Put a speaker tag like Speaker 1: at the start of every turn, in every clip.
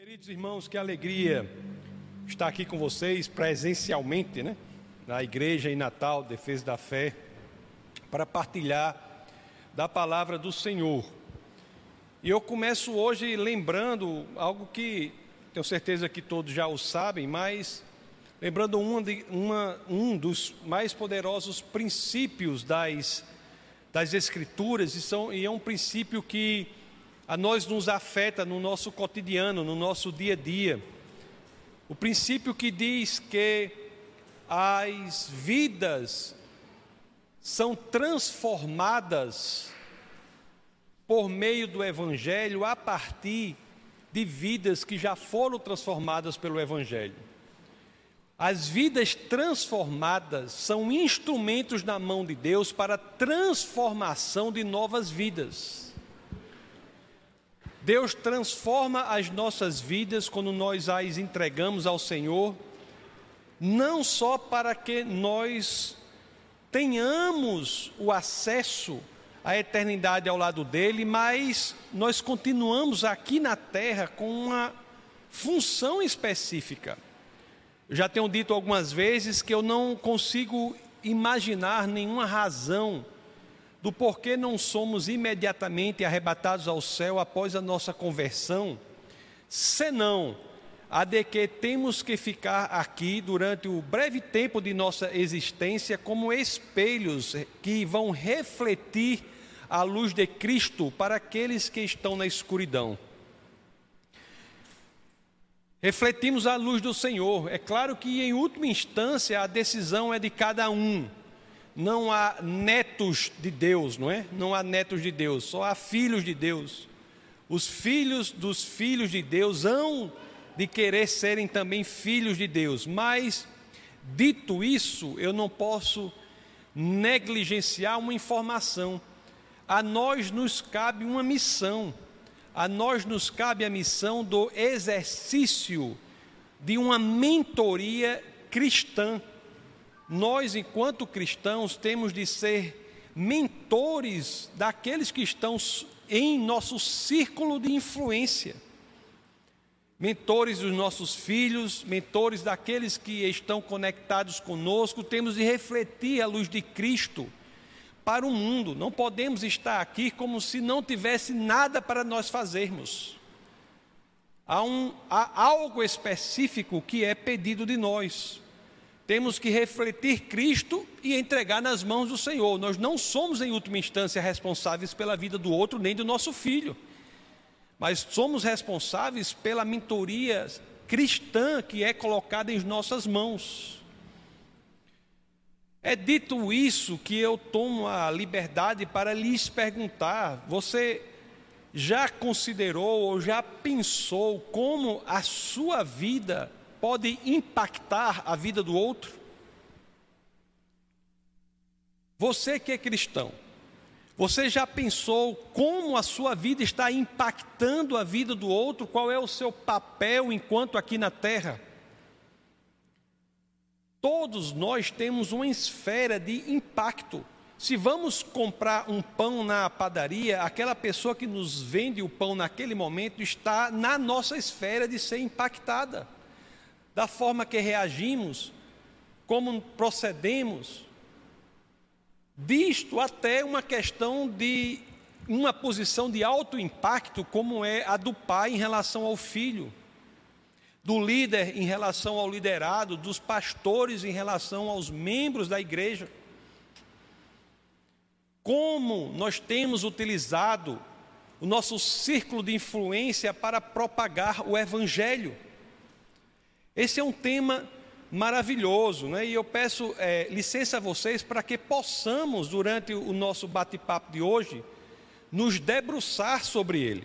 Speaker 1: Queridos irmãos, que alegria estar aqui com vocês presencialmente, né? Na igreja em Natal, Defesa da Fé, para partilhar da palavra do Senhor. E eu começo hoje lembrando algo que tenho certeza que todos já o sabem, mas lembrando uma de, uma, um dos mais poderosos princípios das, das Escrituras, e, são, e é um princípio que a nós nos afeta no nosso cotidiano, no nosso dia a dia. O princípio que diz que as vidas são transformadas por meio do Evangelho a partir de vidas que já foram transformadas pelo Evangelho. As vidas transformadas são instrumentos na mão de Deus para a transformação de novas vidas. Deus transforma as nossas vidas quando nós as entregamos ao Senhor, não só para que nós tenhamos o acesso à eternidade ao lado dele, mas nós continuamos aqui na terra com uma função específica. Já tenho dito algumas vezes que eu não consigo imaginar nenhuma razão do porquê não somos imediatamente arrebatados ao céu após a nossa conversão, senão a de que temos que ficar aqui durante o breve tempo de nossa existência como espelhos que vão refletir a luz de Cristo para aqueles que estão na escuridão. Refletimos a luz do Senhor. É claro que, em última instância, a decisão é de cada um não há netos de Deus, não é? Não há netos de Deus, só há filhos de Deus. Os filhos dos filhos de Deus hão de querer serem também filhos de Deus, mas, dito isso, eu não posso negligenciar uma informação. A nós nos cabe uma missão, a nós nos cabe a missão do exercício de uma mentoria cristã nós, enquanto cristãos, temos de ser mentores daqueles que estão em nosso círculo de influência. Mentores dos nossos filhos, mentores daqueles que estão conectados conosco, temos de refletir a luz de Cristo para o mundo. Não podemos estar aqui como se não tivesse nada para nós fazermos. Há, um, há algo específico que é pedido de nós temos que refletir Cristo e entregar nas mãos do Senhor. Nós não somos, em última instância, responsáveis pela vida do outro, nem do nosso filho, mas somos responsáveis pela mentoria cristã que é colocada em nossas mãos. É dito isso que eu tomo a liberdade para lhes perguntar: você já considerou ou já pensou como a sua vida pode impactar a vida do outro? Você que é cristão, você já pensou como a sua vida está impactando a vida do outro? Qual é o seu papel enquanto aqui na terra? Todos nós temos uma esfera de impacto. Se vamos comprar um pão na padaria, aquela pessoa que nos vende o pão naquele momento está na nossa esfera de ser impactada da forma que reagimos, como procedemos, disto até uma questão de uma posição de alto impacto, como é a do pai em relação ao filho, do líder em relação ao liderado, dos pastores em relação aos membros da igreja. Como nós temos utilizado o nosso círculo de influência para propagar o evangelho. Esse é um tema maravilhoso, né? e eu peço é, licença a vocês para que possamos, durante o nosso bate-papo de hoje, nos debruçar sobre ele.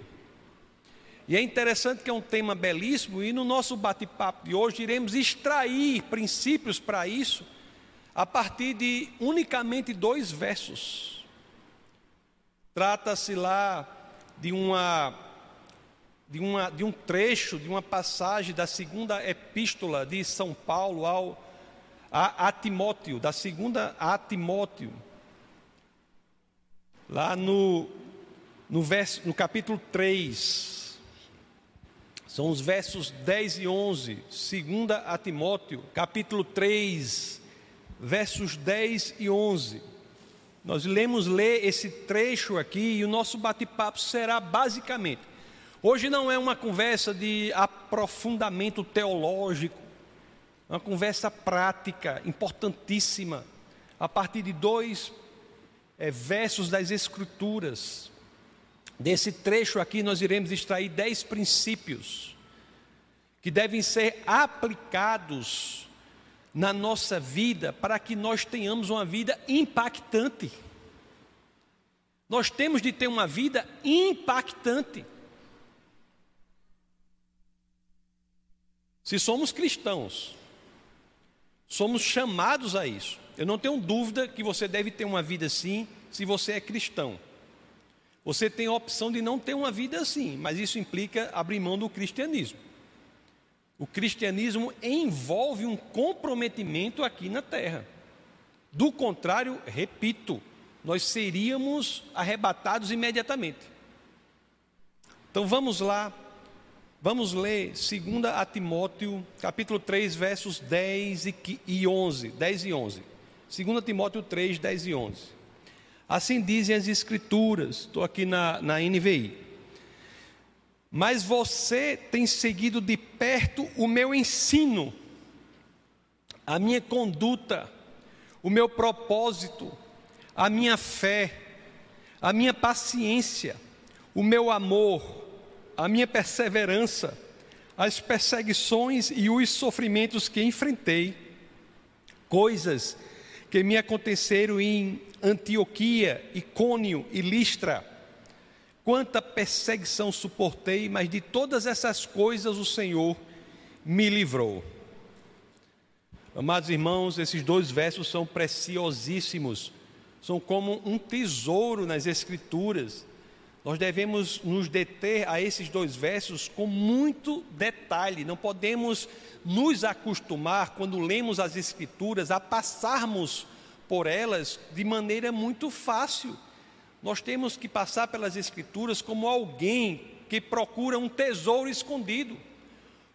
Speaker 1: E é interessante que é um tema belíssimo, e no nosso bate-papo de hoje iremos extrair princípios para isso, a partir de unicamente dois versos. Trata-se lá de uma de, uma, de um trecho, de uma passagem da segunda epístola de São Paulo ao, a, a Timóteo, da segunda a Timóteo, lá no, no, verso, no capítulo 3. São os versos 10 e 11, 2 a Timóteo, capítulo 3, versos 10 e 11. Nós iremos ler esse trecho aqui e o nosso bate-papo será basicamente. Hoje não é uma conversa de aprofundamento teológico, é uma conversa prática, importantíssima, a partir de dois é, versos das Escrituras. Desse trecho aqui, nós iremos extrair dez princípios que devem ser aplicados na nossa vida para que nós tenhamos uma vida impactante. Nós temos de ter uma vida impactante. Se somos cristãos, somos chamados a isso. Eu não tenho dúvida que você deve ter uma vida assim se você é cristão. Você tem a opção de não ter uma vida assim, mas isso implica abrir mão do cristianismo. O cristianismo envolve um comprometimento aqui na terra. Do contrário, repito, nós seríamos arrebatados imediatamente. Então vamos lá, vamos ler 2 a Timóteo, capítulo 3, versos 10 e 11. 10 e 11. 2 Timóteo 3, 10 e 11. Assim dizem as Escrituras, estou aqui na, na NVI. Mas você tem seguido de perto o meu ensino, a minha conduta, o meu propósito, a minha fé, a minha paciência, o meu amor, a minha perseverança, as perseguições e os sofrimentos que enfrentei, coisas que me aconteceram em Antioquia, Icônio e Listra. Quanta perseguição suportei, mas de todas essas coisas o Senhor me livrou. Amados irmãos, esses dois versos são preciosíssimos, são como um tesouro nas Escrituras. Nós devemos nos deter a esses dois versos com muito detalhe, não podemos nos acostumar, quando lemos as Escrituras, a passarmos por elas de maneira muito fácil. Nós temos que passar pelas Escrituras como alguém que procura um tesouro escondido,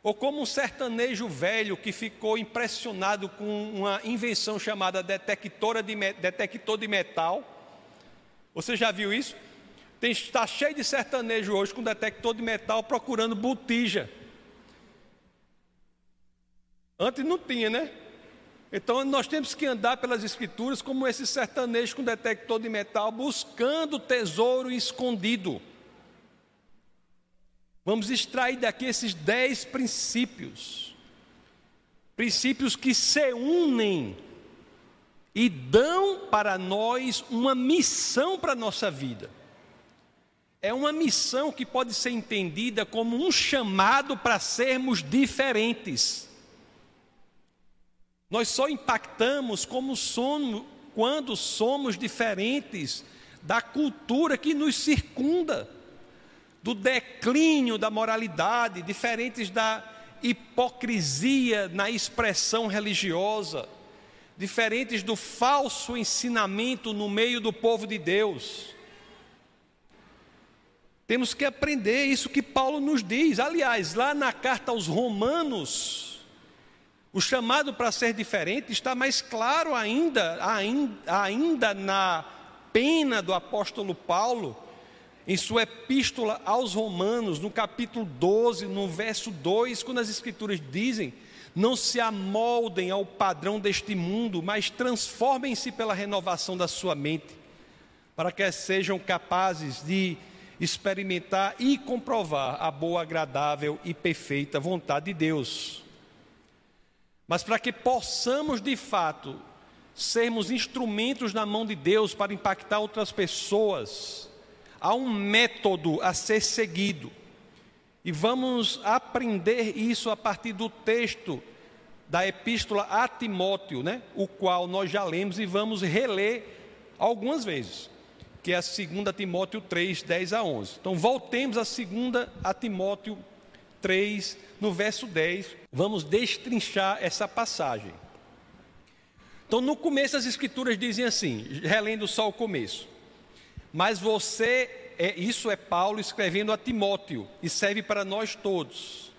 Speaker 1: ou como um sertanejo velho que ficou impressionado com uma invenção chamada detectora de, detector de metal. Você já viu isso? Tem, está cheio de sertanejo hoje com detector de metal procurando botija. Antes não tinha, né? Então nós temos que andar pelas escrituras como esse sertanejo com detector de metal, buscando tesouro escondido. Vamos extrair daqui esses dez princípios. Princípios que se unem e dão para nós uma missão para a nossa vida. É uma missão que pode ser entendida como um chamado para sermos diferentes. Nós só impactamos como somos quando somos diferentes da cultura que nos circunda, do declínio da moralidade, diferentes da hipocrisia na expressão religiosa, diferentes do falso ensinamento no meio do povo de Deus. Temos que aprender isso que Paulo nos diz. Aliás, lá na carta aos Romanos, o chamado para ser diferente está mais claro ainda, ainda, na pena do apóstolo Paulo, em sua epístola aos Romanos, no capítulo 12, no verso 2, quando as Escrituras dizem: Não se amoldem ao padrão deste mundo, mas transformem-se pela renovação da sua mente, para que sejam capazes de experimentar e comprovar a boa, agradável e perfeita vontade de Deus. Mas para que possamos de fato sermos instrumentos na mão de Deus para impactar outras pessoas, há um método a ser seguido. E vamos aprender isso a partir do texto da epístola a Timóteo, né? o qual nós já lemos e vamos reler algumas vezes, que é a 2 Timóteo 3, 10 a 11. Então voltemos a 2 a Timóteo 3, no verso 10, vamos destrinchar essa passagem. Então, no começo, as Escrituras dizem assim, relendo só o começo. Mas você, é, isso é Paulo escrevendo a Timóteo, e serve para nós todos.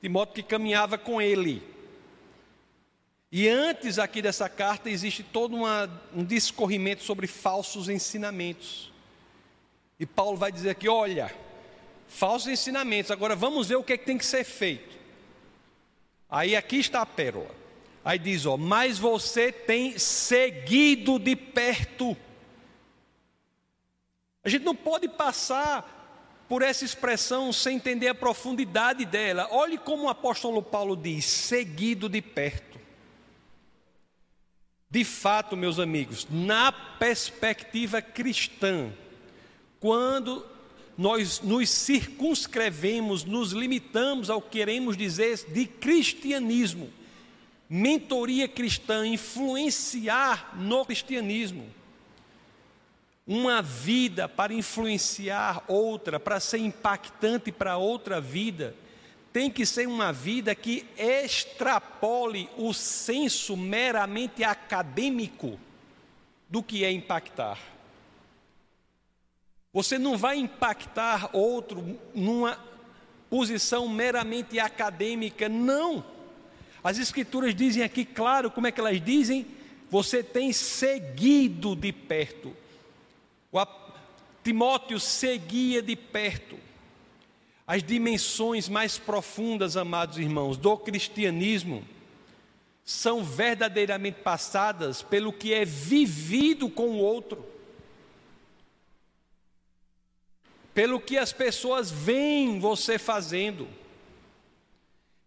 Speaker 1: Timóteo que caminhava com ele. E antes aqui dessa carta existe todo uma, um discorrimento sobre falsos ensinamentos. E Paulo vai dizer aqui: olha, falsos ensinamentos, agora vamos ver o que, é que tem que ser feito. Aí aqui está a pérola. Aí diz: ó, mas você tem seguido de perto. A gente não pode passar por essa expressão sem entender a profundidade dela. Olhe como o apóstolo Paulo diz: seguido de perto. De fato, meus amigos, na perspectiva cristã, quando nós nos circunscrevemos, nos limitamos ao que queremos dizer de cristianismo, mentoria cristã, influenciar no cristianismo, uma vida para influenciar outra, para ser impactante para outra vida, tem que ser uma vida que extrapole o senso meramente acadêmico do que é impactar. Você não vai impactar outro numa posição meramente acadêmica, não. As Escrituras dizem aqui, claro, como é que elas dizem? Você tem seguido de perto. O Timóteo seguia de perto as dimensões mais profundas, amados irmãos, do cristianismo são verdadeiramente passadas pelo que é vivido com o outro. Pelo que as pessoas veem você fazendo.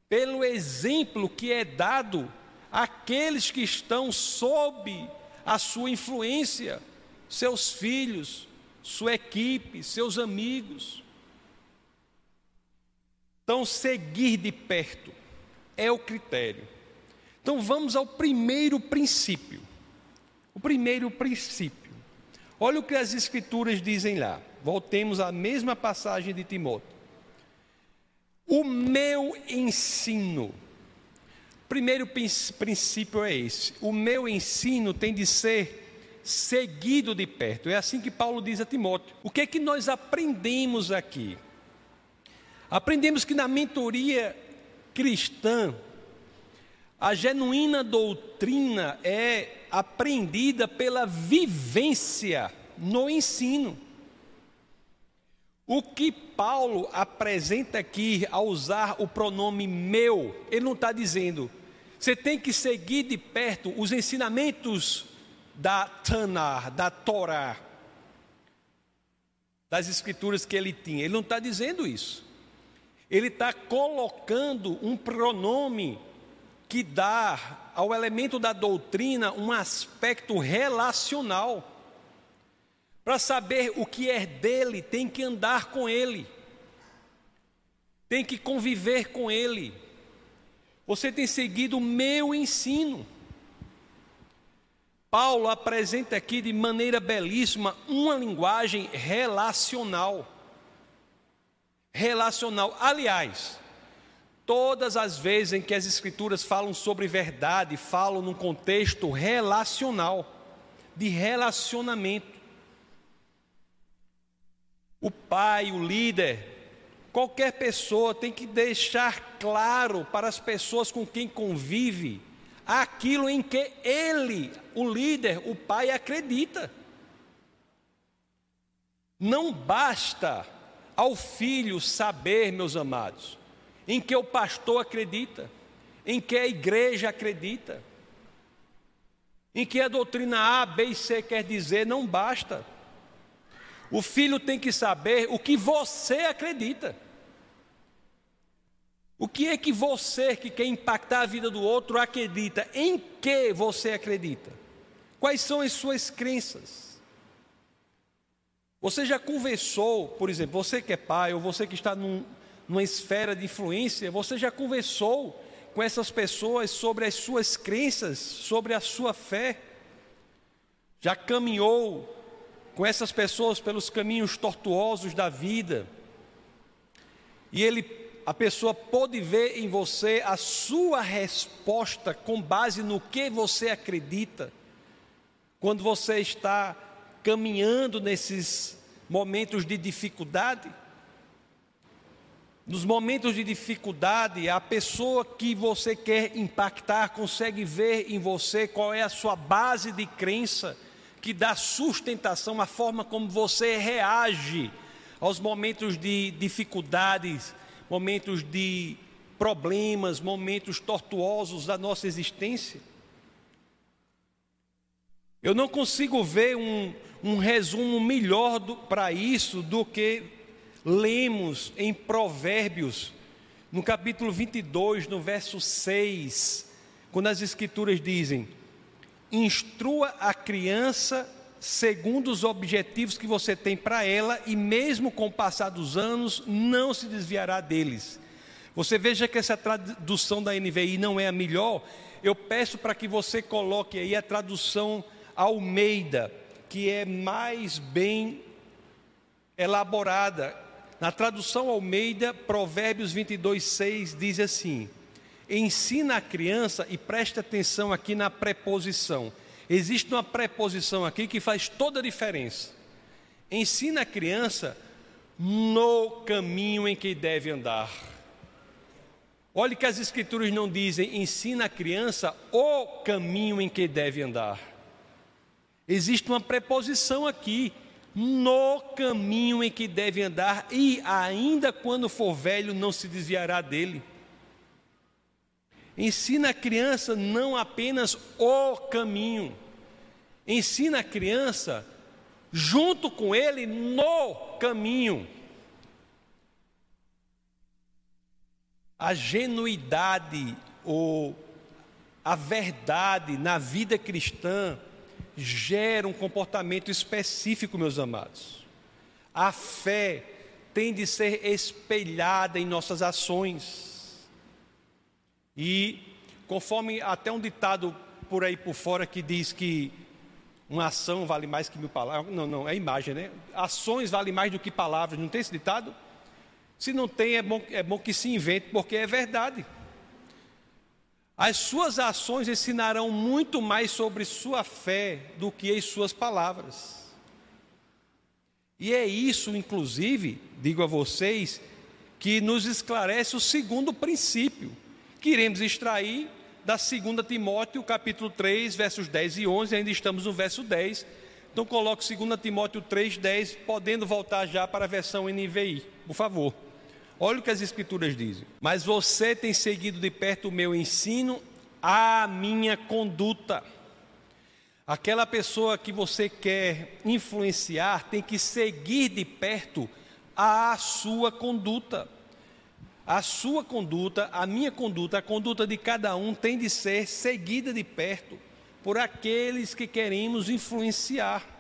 Speaker 1: Pelo exemplo que é dado àqueles que estão sob a sua influência, seus filhos, sua equipe, seus amigos. Então, seguir de perto é o critério. Então, vamos ao primeiro princípio. O primeiro princípio. Olha o que as Escrituras dizem lá. Voltemos à mesma passagem de Timóteo. O meu ensino. Primeiro princípio é esse. O meu ensino tem de ser seguido de perto. É assim que Paulo diz a Timóteo. O que é que nós aprendemos aqui? Aprendemos que na mentoria cristã, a genuína doutrina é aprendida pela vivência no ensino. O que Paulo apresenta aqui ao usar o pronome meu, ele não está dizendo, você tem que seguir de perto os ensinamentos da Tanar, da Torá, das escrituras que ele tinha. Ele não está dizendo isso ele está colocando um pronome que dá ao elemento da doutrina um aspecto relacional. Para saber o que é dele, tem que andar com ele, tem que conviver com ele. Você tem seguido o meu ensino. Paulo apresenta aqui de maneira belíssima uma linguagem relacional relacional. Aliás, todas as vezes em que as Escrituras falam sobre verdade, falam num contexto relacional, de relacionamento. O pai, o líder, qualquer pessoa tem que deixar claro para as pessoas com quem convive aquilo em que ele, o líder, o pai, acredita. Não basta ao filho saber, meus amados, em que o pastor acredita, em que a igreja acredita, em que a doutrina A, B e C quer dizer, não basta. O filho tem que saber o que você acredita. O que é que você, que quer impactar a vida do outro, acredita? Em que você acredita? Quais são as suas crenças? Você já conversou, por exemplo, você que é pai, ou você que está num, numa esfera de influência, você já conversou com essas pessoas sobre as suas crenças, sobre a sua fé? Já caminhou com essas pessoas pelos caminhos tortuosos da vida? E ele, a pessoa pôde ver em você a sua resposta com base no que você acredita, quando você está caminhando nesses momentos de dificuldade? Nos momentos de dificuldade, a pessoa que você quer impactar consegue ver em você qual é a sua base de crença que dá sustentação à forma como você reage aos momentos de dificuldades, momentos de problemas, momentos tortuosos da nossa existência. Eu não consigo ver um, um resumo melhor para isso do que lemos em Provérbios, no capítulo 22, no verso 6, quando as Escrituras dizem: Instrua a criança segundo os objetivos que você tem para ela, e mesmo com o passar dos anos, não se desviará deles. Você veja que essa tradução da NVI não é a melhor. Eu peço para que você coloque aí a tradução Almeida, que é mais bem elaborada. Na tradução Almeida, Provérbios 22, 6 diz assim: Ensina a criança e preste atenção aqui na preposição. Existe uma preposição aqui que faz toda a diferença. Ensina a criança no caminho em que deve andar. Olhe que as escrituras não dizem ensina a criança o caminho em que deve andar. Existe uma preposição aqui, no caminho em que deve andar, e ainda quando for velho não se desviará dele. Ensina a criança não apenas o caminho, ensina a criança junto com ele no caminho. a genuidade ou a verdade na vida cristã gera um comportamento específico, meus amados. A fé tem de ser espelhada em nossas ações. E conforme até um ditado por aí por fora que diz que uma ação vale mais que mil palavras. Não, não, é imagem, né? Ações valem mais do que palavras. Não tem esse ditado? Se não tem, é bom, é bom que se invente, porque é verdade. As suas ações ensinarão muito mais sobre sua fé do que as suas palavras. E é isso, inclusive, digo a vocês, que nos esclarece o segundo princípio, que iremos extrair da 2 Timóteo, capítulo 3, versos 10 e 11, ainda estamos no verso 10. Então coloque 2 Timóteo 3, 10, podendo voltar já para a versão NVI, por favor. Olha o que as Escrituras dizem. Mas você tem seguido de perto o meu ensino, a minha conduta. Aquela pessoa que você quer influenciar tem que seguir de perto a sua conduta. A sua conduta, a minha conduta, a conduta de cada um tem de ser seguida de perto por aqueles que queremos influenciar.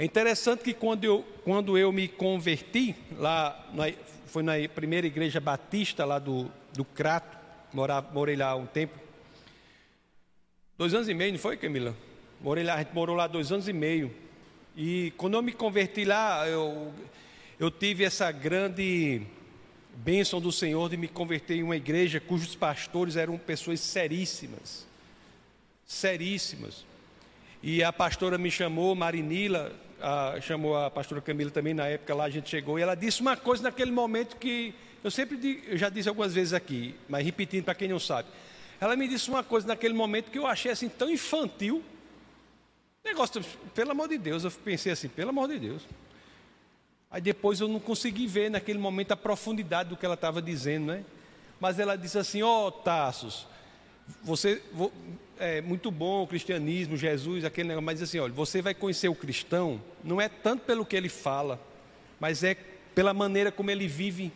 Speaker 1: É interessante que quando eu, quando eu me converti, lá na, foi na primeira igreja batista lá do, do Crato, morava, morei lá um tempo. Dois anos e meio, não foi, Camila? Morei lá, a gente morou lá dois anos e meio. E quando eu me converti lá, eu, eu tive essa grande bênção do Senhor de me converter em uma igreja cujos pastores eram pessoas seríssimas. Seríssimas. E a pastora me chamou, Marinila, a, chamou a pastora Camila também na época lá, a gente chegou, e ela disse uma coisa naquele momento que eu sempre digo, eu já disse algumas vezes aqui, mas repetindo para quem não sabe. Ela me disse uma coisa naquele momento que eu achei assim tão infantil. Negócio, pelo amor de Deus, eu pensei assim, pelo amor de Deus. Aí depois eu não consegui ver naquele momento a profundidade do que ela estava dizendo, né? Mas ela disse assim: Ó, oh, Tassos, você, é muito bom o cristianismo, Jesus, aquele negócio, mas assim, olha, você vai conhecer o cristão, não é tanto pelo que ele fala, mas é pela maneira como ele vive.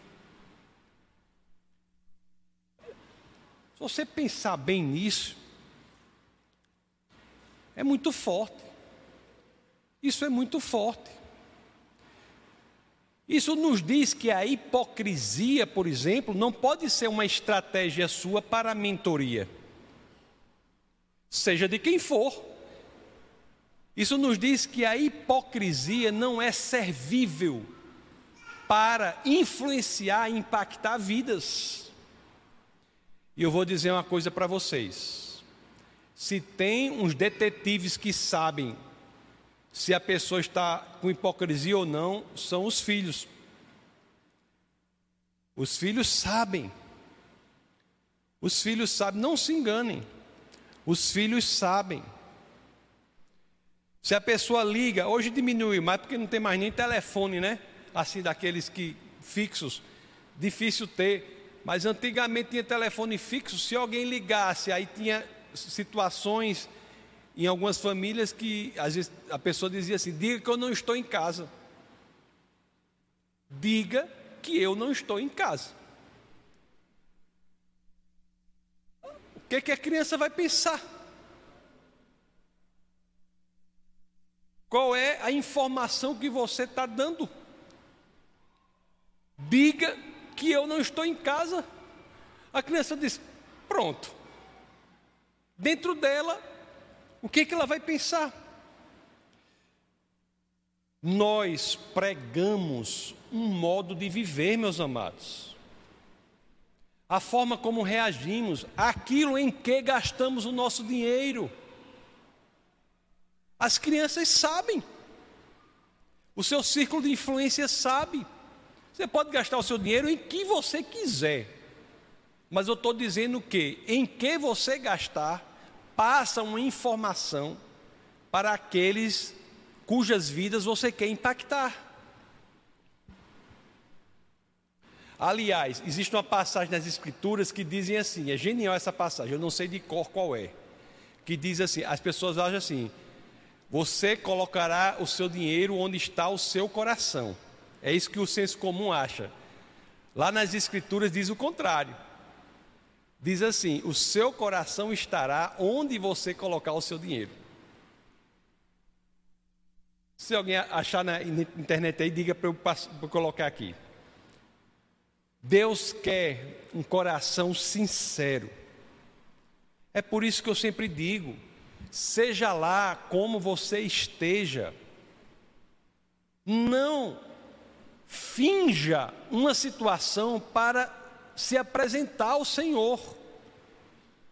Speaker 1: Se você pensar bem nisso, é muito forte. Isso é muito forte. Isso nos diz que a hipocrisia, por exemplo, não pode ser uma estratégia sua para a mentoria seja de quem for. Isso nos diz que a hipocrisia não é servível para influenciar e impactar vidas. E eu vou dizer uma coisa para vocês: se tem uns detetives que sabem se a pessoa está com hipocrisia ou não, são os filhos. Os filhos sabem. Os filhos sabem, não se enganem. Os filhos sabem. Se a pessoa liga, hoje diminuiu mais porque não tem mais nem telefone, né? Assim daqueles que fixos, difícil ter. Mas antigamente tinha telefone fixo. Se alguém ligasse, aí tinha situações em algumas famílias que às vezes a pessoa dizia assim: diga que eu não estou em casa. Diga que eu não estou em casa. Que, que a criança vai pensar? Qual é a informação que você está dando? Diga que eu não estou em casa. A criança diz: pronto. Dentro dela, o que, que ela vai pensar? Nós pregamos um modo de viver, meus amados. A forma como reagimos, aquilo em que gastamos o nosso dinheiro. As crianças sabem. O seu círculo de influência sabe. Você pode gastar o seu dinheiro em que você quiser. Mas eu estou dizendo que em que você gastar, passa uma informação para aqueles cujas vidas você quer impactar. Aliás, existe uma passagem nas Escrituras que dizem assim, é genial essa passagem, eu não sei de cor qual é, que diz assim, as pessoas acham assim, você colocará o seu dinheiro onde está o seu coração. É isso que o senso comum acha. Lá nas Escrituras diz o contrário. Diz assim: o seu coração estará onde você colocar o seu dinheiro. Se alguém achar na internet aí, diga para eu colocar aqui. Deus quer um coração sincero. É por isso que eu sempre digo: seja lá como você esteja, não finja uma situação para se apresentar ao Senhor.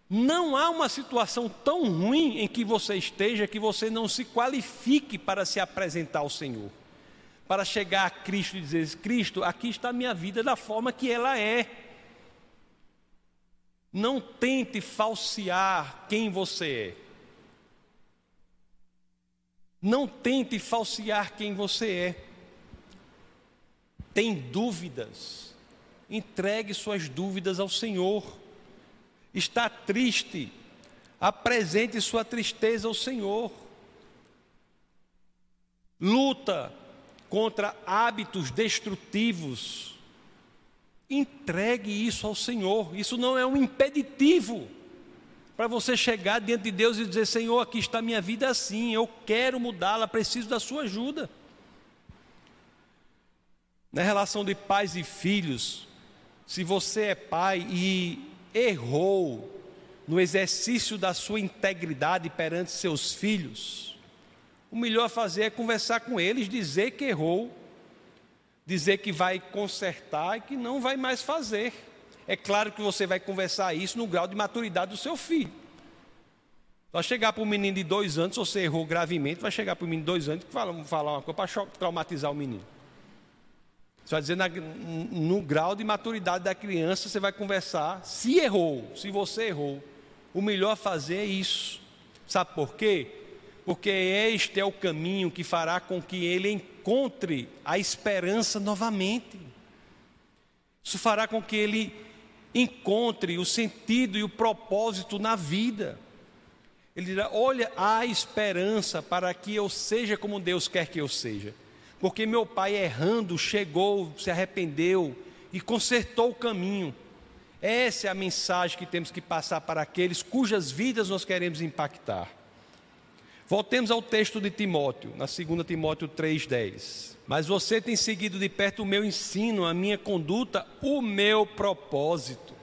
Speaker 1: Não há uma situação tão ruim em que você esteja que você não se qualifique para se apresentar ao Senhor. Para chegar a Cristo e dizer: Cristo, aqui está a minha vida da forma que ela é. Não tente falsear quem você é. Não tente falsear quem você é. Tem dúvidas? Entregue suas dúvidas ao Senhor. Está triste? Apresente sua tristeza ao Senhor. Luta contra hábitos destrutivos. Entregue isso ao Senhor. Isso não é um impeditivo para você chegar diante de Deus e dizer: Senhor, aqui está minha vida assim, eu quero mudá-la, preciso da sua ajuda. Na relação de pais e filhos, se você é pai e errou no exercício da sua integridade perante seus filhos, o melhor a fazer é conversar com eles, dizer que errou, dizer que vai consertar e que não vai mais fazer. É claro que você vai conversar isso no grau de maturidade do seu filho. Vai chegar para um menino de dois anos, se você errou gravemente, vai chegar para um menino de dois anos que fala, falar uma coisa para traumatizar o menino. Você vai dizer na, no grau de maturidade da criança, você vai conversar. Se errou, se você errou, o melhor fazer é isso. Sabe por quê? Porque este é o caminho que fará com que ele encontre a esperança novamente. Isso fará com que ele encontre o sentido e o propósito na vida. Ele dirá: Olha, há esperança para que eu seja como Deus quer que eu seja. Porque meu pai, errando, chegou, se arrependeu e consertou o caminho. Essa é a mensagem que temos que passar para aqueles cujas vidas nós queremos impactar. Voltemos ao texto de Timóteo, na 2 Timóteo 3,10. Mas você tem seguido de perto o meu ensino, a minha conduta, o meu propósito.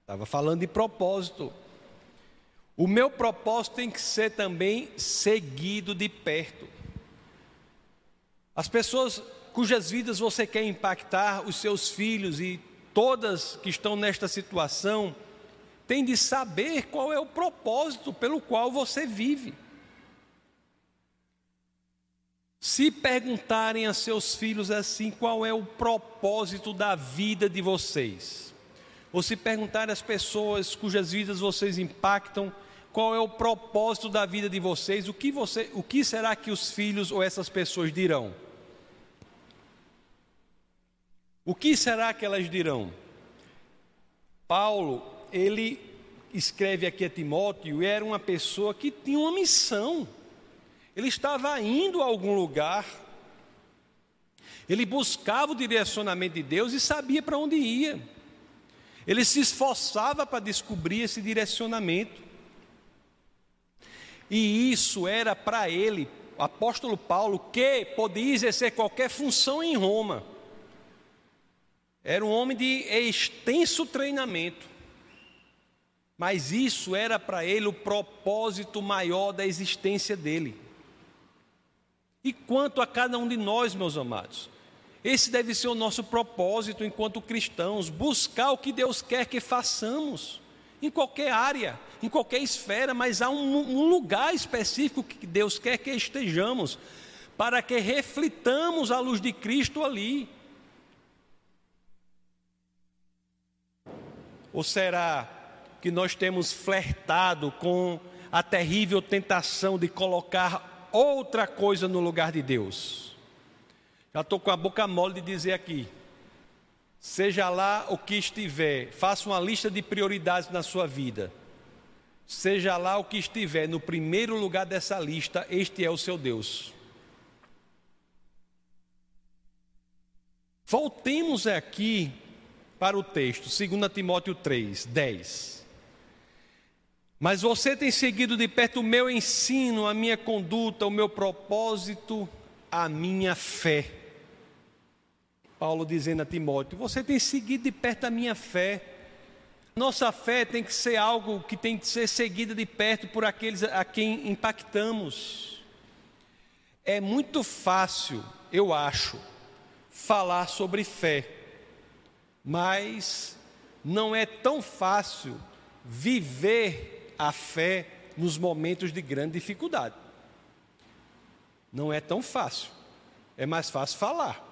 Speaker 1: Estava falando de propósito. O meu propósito tem que ser também seguido de perto. As pessoas cujas vidas você quer impactar, os seus filhos e todas que estão nesta situação, têm de saber qual é o propósito pelo qual você vive. Se perguntarem a seus filhos assim, qual é o propósito da vida de vocês? Ou se perguntarem às pessoas cujas vidas vocês impactam, qual é o propósito da vida de vocês? O que, você, o que será que os filhos ou essas pessoas dirão? O que será que elas dirão? Paulo, ele escreve aqui a Timóteo, era uma pessoa que tinha uma missão. Ele estava indo a algum lugar, ele buscava o direcionamento de Deus e sabia para onde ia. Ele se esforçava para descobrir esse direcionamento. E isso era para ele, o apóstolo Paulo, que podia exercer qualquer função em Roma. Era um homem de extenso treinamento. Mas isso era para ele o propósito maior da existência dele. E quanto a cada um de nós, meus amados, esse deve ser o nosso propósito enquanto cristãos, buscar o que Deus quer que façamos, em qualquer área, em qualquer esfera, mas há um, um lugar específico que Deus quer que estejamos, para que reflitamos a luz de Cristo ali. Ou será que nós temos flertado com a terrível tentação de colocar outra coisa no lugar de Deus? Já estou com a boca mole de dizer aqui. Seja lá o que estiver, faça uma lista de prioridades na sua vida. Seja lá o que estiver no primeiro lugar dessa lista, este é o seu Deus. Voltemos aqui para o texto, 2 Timóteo 3, 10. Mas você tem seguido de perto o meu ensino, a minha conduta, o meu propósito, a minha fé. Paulo dizendo a Timóteo: Você tem seguido de perto a minha fé. Nossa fé tem que ser algo que tem que ser seguida de perto por aqueles a quem impactamos. É muito fácil, eu acho, falar sobre fé mas não é tão fácil viver a fé nos momentos de grande dificuldade. Não é tão fácil. É mais fácil falar.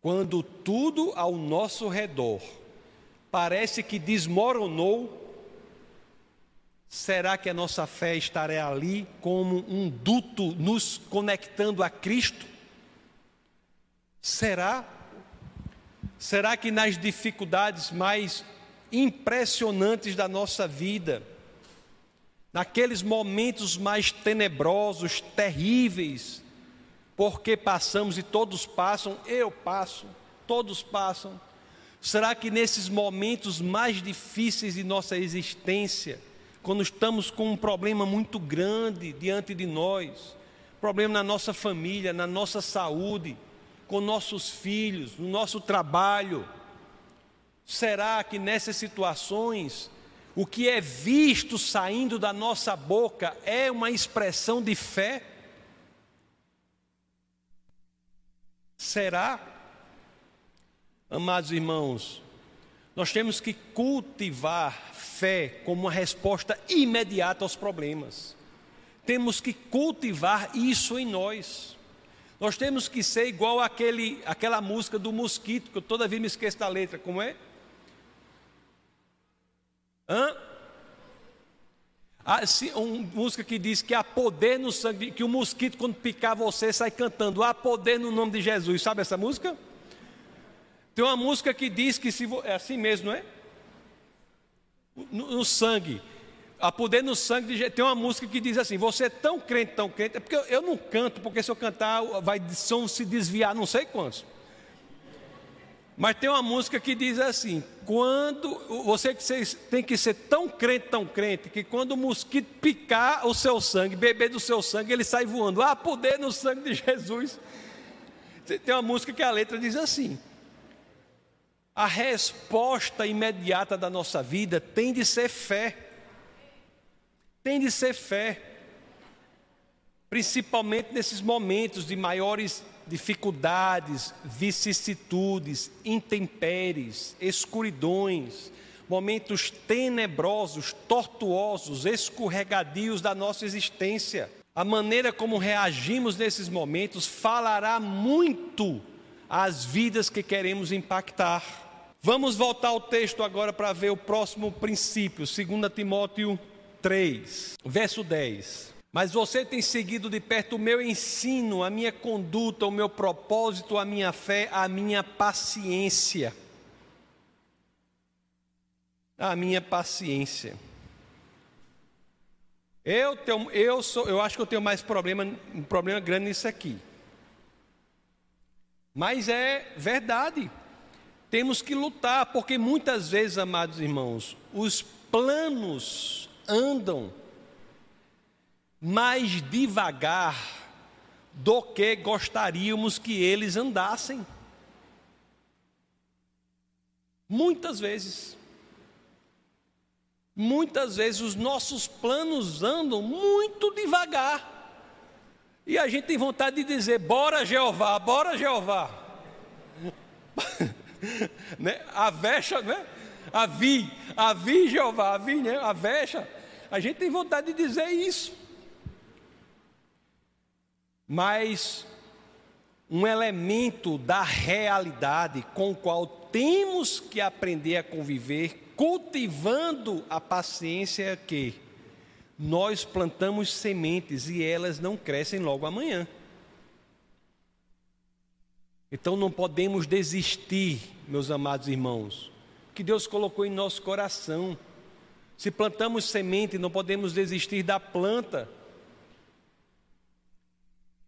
Speaker 1: Quando tudo ao nosso redor parece que desmoronou, será que a nossa fé estará ali como um duto nos conectando a Cristo? Será? Será que nas dificuldades mais impressionantes da nossa vida, naqueles momentos mais tenebrosos, terríveis, porque passamos e todos passam, eu passo, todos passam. Será que nesses momentos mais difíceis de nossa existência, quando estamos com um problema muito grande diante de nós, problema na nossa família, na nossa saúde, com nossos filhos, no nosso trabalho? Será que nessas situações o que é visto saindo da nossa boca é uma expressão de fé? Será? Amados irmãos, nós temos que cultivar fé como uma resposta imediata aos problemas. Temos que cultivar isso em nós. Nós temos que ser igual aquele, aquela música do mosquito, que eu toda vez me esqueço da letra, como é? Hã? Ah, se, uma música que diz que há poder no sangue, que o mosquito, quando picar você, sai cantando, há poder no nome de Jesus. Sabe essa música? Tem uma música que diz que se. É assim mesmo, não é? No, no sangue a poder no sangue de Tem uma música que diz assim: Você é tão crente, tão crente. É porque eu, eu não canto, porque se eu cantar, vai som se desviar, não sei quantos. Mas tem uma música que diz assim: quando você tem que ser tão crente, tão crente, que quando o mosquito picar o seu sangue, beber do seu sangue, ele sai voando. Há poder no sangue de Jesus. Tem uma música que a letra diz assim: a resposta imediata da nossa vida tem de ser fé tem de ser fé, principalmente nesses momentos de maiores dificuldades, vicissitudes, intempéries, escuridões, momentos tenebrosos, tortuosos, escorregadios da nossa existência. a maneira como reagimos nesses momentos falará muito às vidas que queremos impactar. Vamos voltar ao texto agora para ver o próximo princípio, 2 Timóteo 3, verso 10. Mas você tem seguido de perto o meu ensino, a minha conduta, o meu propósito, a minha fé, a minha paciência. A minha paciência. Eu, tenho, eu, sou, eu acho que eu tenho mais problema, um problema grande nisso aqui. Mas é verdade. Temos que lutar, porque muitas vezes, amados irmãos, os planos andam mais devagar do que gostaríamos que eles andassem. Muitas vezes. Muitas vezes os nossos planos andam muito devagar. E a gente tem vontade de dizer: bora Jeová, bora Jeová. né? A vexa, né? A vi, a vi Jeová, a vi, né? A vexa. A gente tem vontade de dizer isso. Mas um elemento da realidade com o qual temos que aprender a conviver cultivando a paciência é que nós plantamos sementes e elas não crescem logo amanhã. Então não podemos desistir, meus amados irmãos, que Deus colocou em nosso coração. Se plantamos semente, não podemos desistir da planta.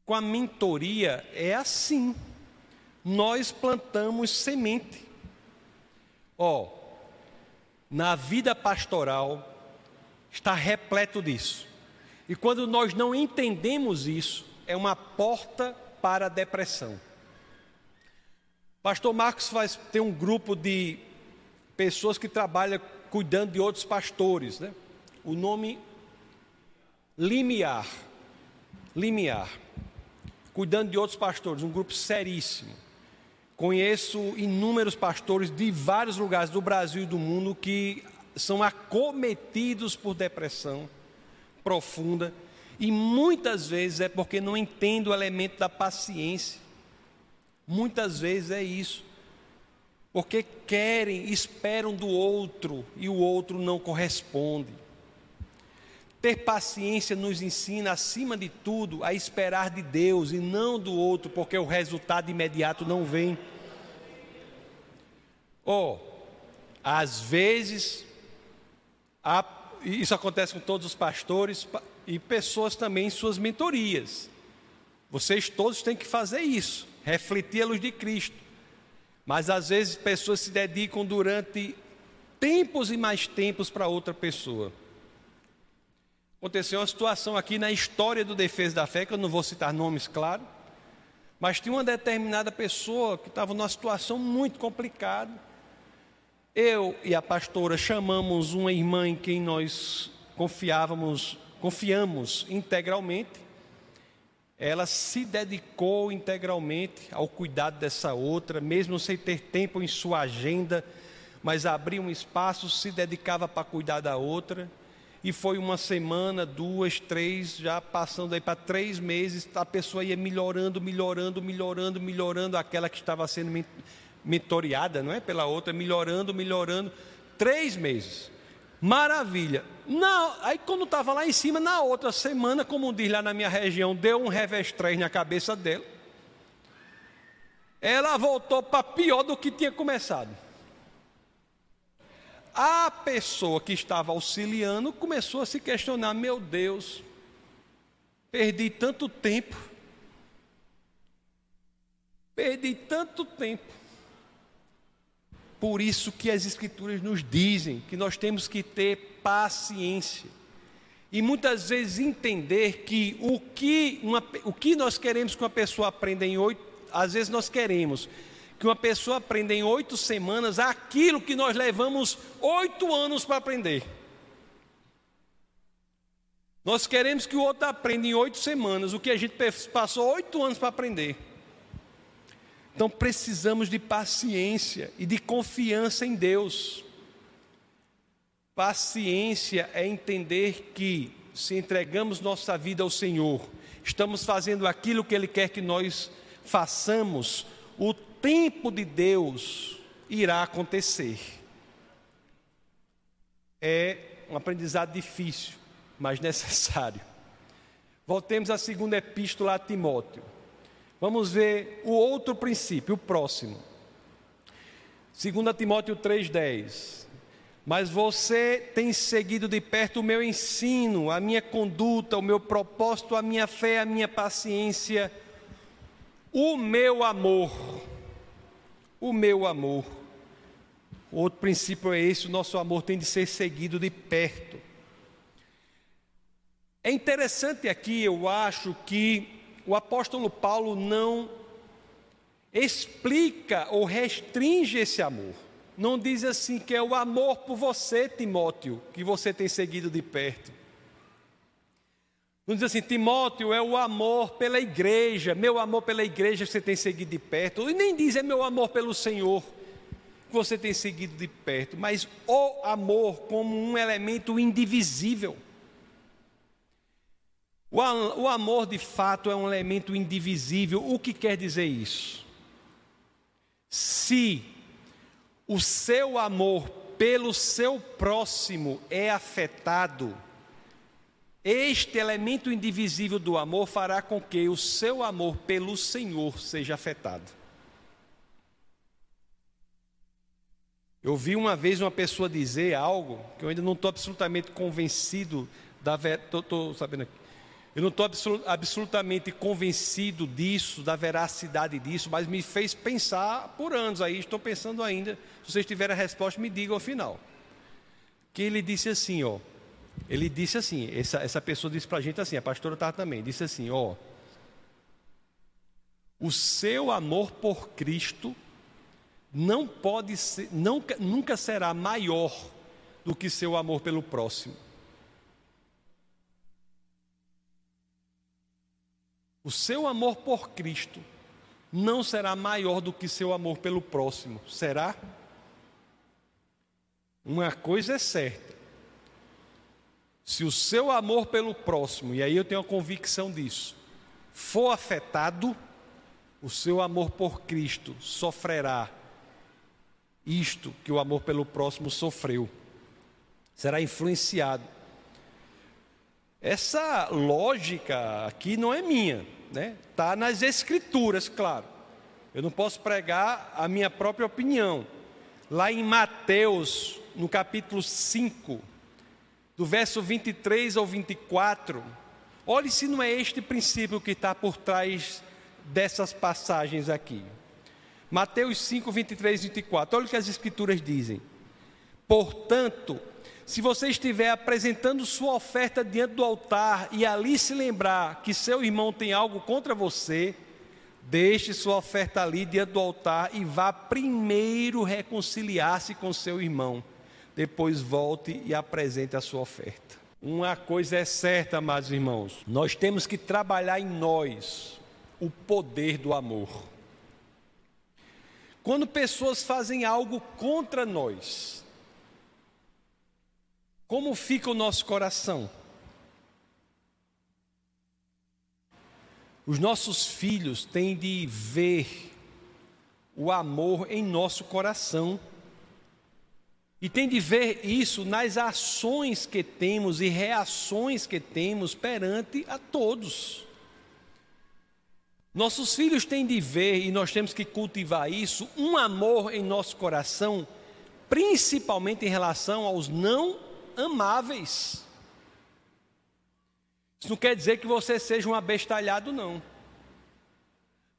Speaker 1: Com a mentoria é assim. Nós plantamos semente. Ó, oh, na vida pastoral está repleto disso. E quando nós não entendemos isso, é uma porta para a depressão. Pastor Marcos faz, tem um grupo de pessoas que trabalham cuidando de outros pastores, né? O nome Limiar. Limiar. Cuidando de outros pastores, um grupo seríssimo. Conheço inúmeros pastores de vários lugares do Brasil e do mundo que são acometidos por depressão profunda e muitas vezes é porque não entendem o elemento da paciência. Muitas vezes é isso. Porque querem, esperam do outro e o outro não corresponde. Ter paciência nos ensina, acima de tudo, a esperar de Deus e não do outro, porque o resultado imediato não vem. Oh, às vezes, há, isso acontece com todos os pastores e pessoas também em suas mentorias. Vocês todos têm que fazer isso, refletir a luz de Cristo. Mas às vezes pessoas se dedicam durante tempos e mais tempos para outra pessoa. Aconteceu uma situação aqui na história do Defesa da Fé, que eu não vou citar nomes, claro, mas tinha uma determinada pessoa que estava numa situação muito complicada. Eu e a pastora chamamos uma irmã em quem nós confiávamos, confiamos integralmente. Ela se dedicou integralmente ao cuidado dessa outra, mesmo sem ter tempo em sua agenda, mas abria um espaço, se dedicava para cuidar da outra e foi uma semana, duas, três, já passando aí para três meses, a pessoa ia melhorando, melhorando, melhorando, melhorando, aquela que estava sendo mentoreada, não é? Pela outra, melhorando, melhorando, três meses. Maravilha. Não, aí quando estava lá em cima, na outra semana, como diz lá na minha região, deu um revestrez na cabeça dela. Ela voltou para pior do que tinha começado a pessoa que estava auxiliando começou a se questionar: meu Deus, perdi tanto tempo, perdi tanto tempo. Por isso que as Escrituras nos dizem que nós temos que ter paciência. E muitas vezes entender que o que, uma, o que nós queremos que uma pessoa aprenda em oito, às vezes nós queremos que uma pessoa aprenda em oito semanas aquilo que nós levamos oito anos para aprender. Nós queremos que o outro aprenda em oito semanas o que a gente passou oito anos para aprender. Então precisamos de paciência e de confiança em Deus. Paciência é entender que se entregamos nossa vida ao Senhor, estamos fazendo aquilo que Ele quer que nós façamos, o tempo de Deus irá acontecer. É um aprendizado difícil, mas necessário. Voltemos à segunda epístola a Timóteo. Vamos ver o outro princípio, o próximo. 2 Timóteo 3,10. Mas você tem seguido de perto o meu ensino, a minha conduta, o meu propósito, a minha fé, a minha paciência, o meu amor. O meu amor. Outro princípio é esse: o nosso amor tem de ser seguido de perto. É interessante aqui, eu acho, que o apóstolo Paulo não explica ou restringe esse amor. Não diz assim que é o amor por você, Timóteo, que você tem seguido de perto. Não diz assim, Timóteo, é o amor pela igreja, meu amor pela igreja você tem seguido de perto. E nem diz é meu amor pelo Senhor que você tem seguido de perto, mas o amor como um elemento indivisível. O amor de fato é um elemento indivisível. O que quer dizer isso? Se o seu amor pelo seu próximo é afetado, este elemento indivisível do amor fará com que o seu amor pelo Senhor seja afetado. Eu vi uma vez uma pessoa dizer algo que eu ainda não estou absolutamente convencido da estou sabendo aqui. Eu não estou absolutamente convencido disso, da veracidade disso, mas me fez pensar por anos aí, estou pensando ainda. Se vocês tiverem a resposta, me digam ao final. Que ele disse assim, ó. Ele disse assim, essa, essa pessoa disse para a gente assim, a pastora estava também, disse assim, ó. O seu amor por Cristo não pode ser, não, nunca será maior do que seu amor pelo próximo. O seu amor por Cristo não será maior do que seu amor pelo próximo, será? Uma coisa é certa. Se o seu amor pelo próximo, e aí eu tenho a convicção disso, for afetado, o seu amor por Cristo sofrerá isto que o amor pelo próximo sofreu. Será influenciado. Essa lógica aqui não é minha, né? Tá nas escrituras, claro. Eu não posso pregar a minha própria opinião. Lá em Mateus, no capítulo 5, do verso 23 ao 24, olhe se não é este princípio que está por trás dessas passagens aqui. Mateus 5, 23 e 24, olha o que as escrituras dizem. Portanto, se você estiver apresentando sua oferta diante do altar e ali se lembrar que seu irmão tem algo contra você, deixe sua oferta ali diante do altar e vá primeiro reconciliar-se com seu irmão. Depois volte e apresente a sua oferta. Uma coisa é certa, amados irmãos, nós temos que trabalhar em nós o poder do amor. Quando pessoas fazem algo contra nós, como fica o nosso coração? Os nossos filhos têm de ver o amor em nosso coração. E tem de ver isso nas ações que temos e reações que temos perante a todos. Nossos filhos têm de ver, e nós temos que cultivar isso, um amor em nosso coração, principalmente em relação aos não amáveis. Isso não quer dizer que você seja um abestalhado, não.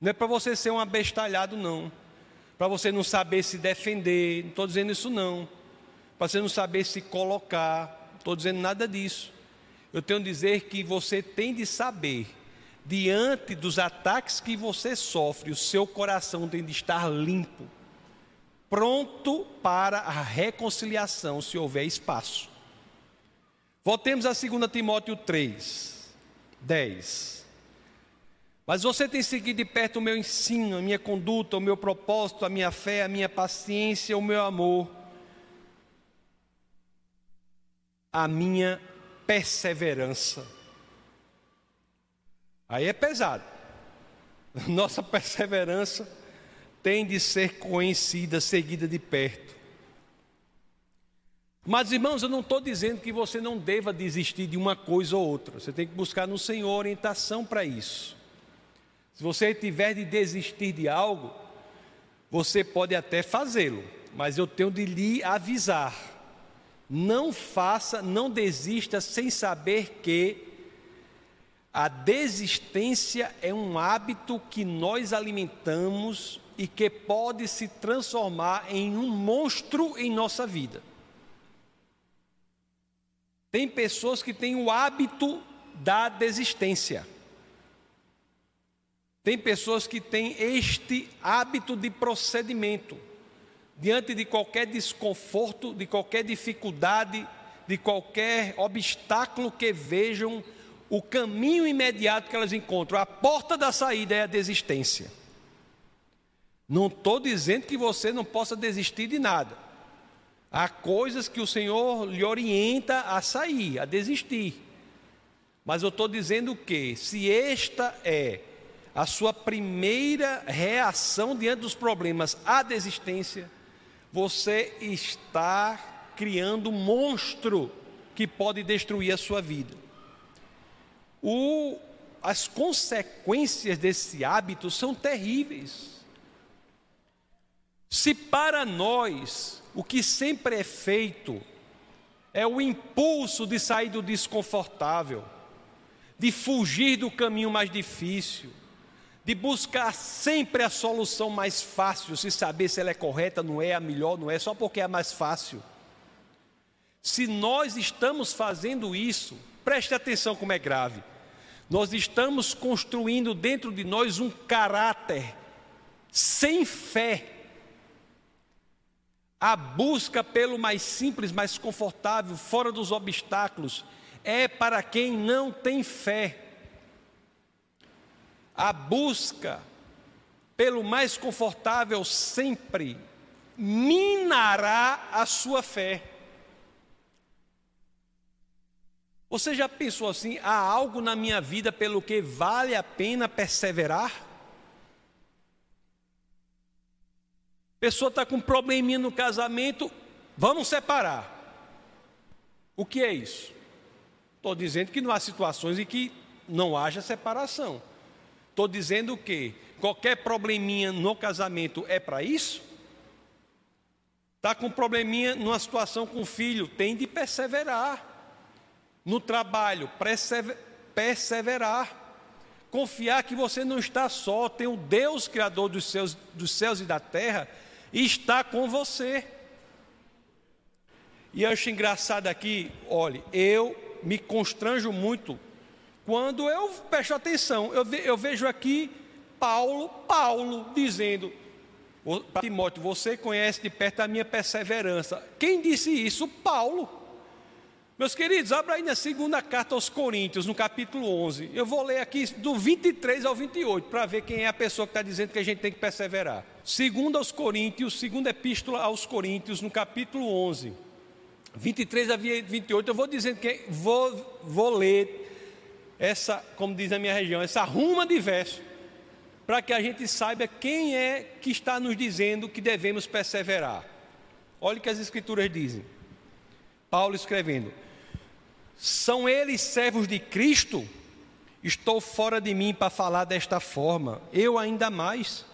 Speaker 1: Não é para você ser um abestalhado, não. Para você não saber se defender, não estou dizendo isso, não. Para você não saber se colocar, não estou dizendo nada disso. Eu tenho a dizer que você tem de saber, diante dos ataques que você sofre, o seu coração tem de estar limpo, pronto para a reconciliação, se houver espaço. Voltemos a 2 Timóteo 3, 10. Mas você tem seguido de perto o meu ensino, a minha conduta, o meu propósito, a minha fé, a minha paciência, o meu amor, a minha perseverança. Aí é pesado. Nossa perseverança tem de ser conhecida, seguida de perto. Mas, irmãos, eu não estou dizendo que você não deva desistir de uma coisa ou outra. Você tem que buscar no Senhor orientação para isso. Se você tiver de desistir de algo, você pode até fazê-lo, mas eu tenho de lhe avisar. Não faça, não desista sem saber que a desistência é um hábito que nós alimentamos e que pode se transformar em um monstro em nossa vida. Tem pessoas que têm o hábito da desistência. Tem pessoas que têm este hábito de procedimento. Diante de qualquer desconforto, de qualquer dificuldade, de qualquer obstáculo que vejam, o caminho imediato que elas encontram, a porta da saída é a desistência. Não estou dizendo que você não possa desistir de nada. Há coisas que o Senhor lhe orienta a sair, a desistir. Mas eu estou dizendo que, se esta é a sua primeira reação diante dos problemas, a desistência, você está criando um monstro que pode destruir a sua vida. O, as consequências desse hábito são terríveis. Se para nós o que sempre é feito é o impulso de sair do desconfortável, de fugir do caminho mais difícil, de buscar sempre a solução mais fácil, se saber se ela é correta, não é a melhor, não é, só porque é a mais fácil. Se nós estamos fazendo isso, preste atenção como é grave. Nós estamos construindo dentro de nós um caráter sem fé a busca pelo mais simples, mais confortável, fora dos obstáculos, é para quem não tem fé. A busca pelo mais confortável sempre minará a sua fé. Você já pensou assim: há algo na minha vida pelo que vale a pena perseverar? pessoa está com um probleminha no casamento, vamos separar. O que é isso? Estou dizendo que não há situações em que não haja separação. Estou dizendo que qualquer probleminha no casamento é para isso? Está com probleminha numa situação com o filho, tem de perseverar. No trabalho, perseverar. Confiar que você não está só, tem o Deus Criador dos, dos céus e da terra está com você. E eu acho engraçado aqui, olhe, eu me constranjo muito quando eu presto atenção. Eu, ve, eu vejo aqui Paulo, Paulo dizendo para Timóteo, você conhece de perto a minha perseverança. Quem disse isso? Paulo. Meus queridos, abra aí na segunda carta aos Coríntios, no capítulo 11. Eu vou ler aqui do 23 ao 28, para ver quem é a pessoa que está dizendo que a gente tem que perseverar. Segunda aos Coríntios, segunda epístola aos Coríntios, no capítulo 11. 23 a 28, eu vou dizendo que vou, vou ler essa, como diz na minha região, essa ruma de verso, para que a gente saiba quem é que está nos dizendo que devemos perseverar. Olha o que as escrituras dizem. Paulo escrevendo: são eles servos de Cristo? Estou fora de mim para falar desta forma. Eu ainda mais.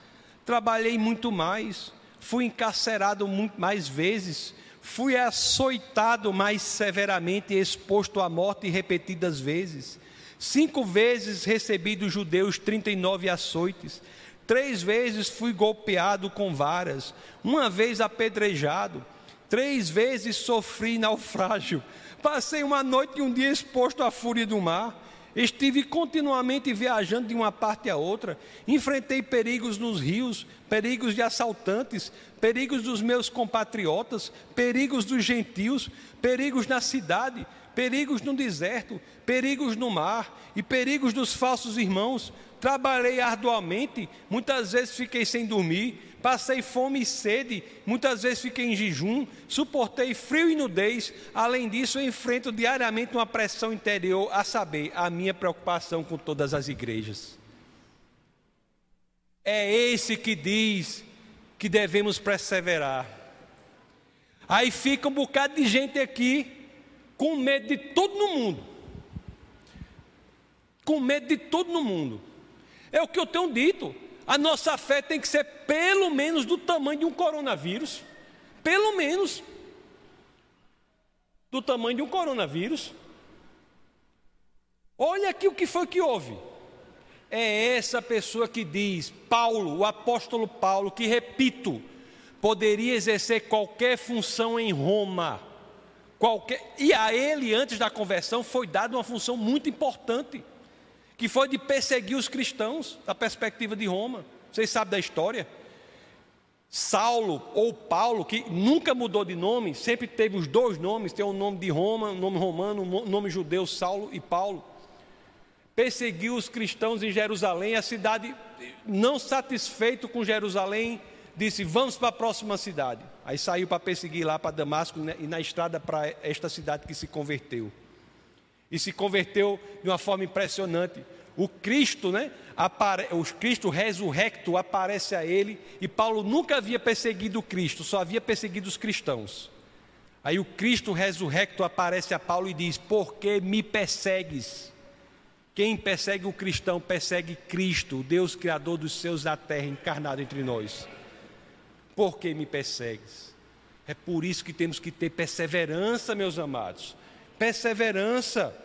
Speaker 1: Trabalhei muito mais. Fui encarcerado muito mais vezes. Fui açoitado mais severamente exposto à morte repetidas vezes. Cinco vezes recebi dos judeus 39 açoites. Três vezes fui golpeado com varas. Uma vez apedrejado. Três vezes sofri naufrágio. Passei uma noite e um dia exposto à fúria do mar. Estive continuamente viajando de uma parte a outra. Enfrentei perigos nos rios, perigos de assaltantes, perigos dos meus compatriotas, perigos dos gentios, perigos na cidade, perigos no deserto, perigos no mar e perigos dos falsos irmãos. trabalhei arduamente, muitas vezes fiquei sem dormir, passei fome e sede, muitas vezes fiquei em jejum, suportei frio e nudez. Além disso, enfrento diariamente uma pressão interior, a saber, a minha preocupação com todas as igrejas. É esse que diz que devemos perseverar. Aí fica um bocado de gente aqui com medo de todo no mundo. Com medo de todo no mundo. É o que eu tenho dito. A nossa fé tem que ser pelo menos do tamanho de um coronavírus. Pelo menos do tamanho de um coronavírus. Olha aqui o que foi que houve. É essa pessoa que diz, Paulo, o apóstolo Paulo, que repito, poderia exercer qualquer função em Roma. Qualquer, e a ele, antes da conversão, foi dada uma função muito importante que foi de perseguir os cristãos, da perspectiva de Roma. Vocês sabem da história? Saulo ou Paulo, que nunca mudou de nome, sempre teve os dois nomes, tem o nome de Roma, o nome romano, o nome judeu, Saulo e Paulo. Perseguiu os cristãos em Jerusalém, a cidade, não satisfeito com Jerusalém, disse: Vamos para a próxima cidade. Aí saiu para perseguir lá para Damasco né, e na estrada para esta cidade que se converteu e se converteu de uma forma impressionante. O Cristo, né? Apare... O Cristo ressurrecto aparece a ele e Paulo nunca havia perseguido o Cristo, só havia perseguido os cristãos. Aí o Cristo ressurrecto aparece a Paulo e diz: Por que me persegues? Quem persegue o cristão persegue Cristo, Deus Criador dos céus da terra, encarnado entre nós. Por que me persegues? É por isso que temos que ter perseverança, meus amados perseverança.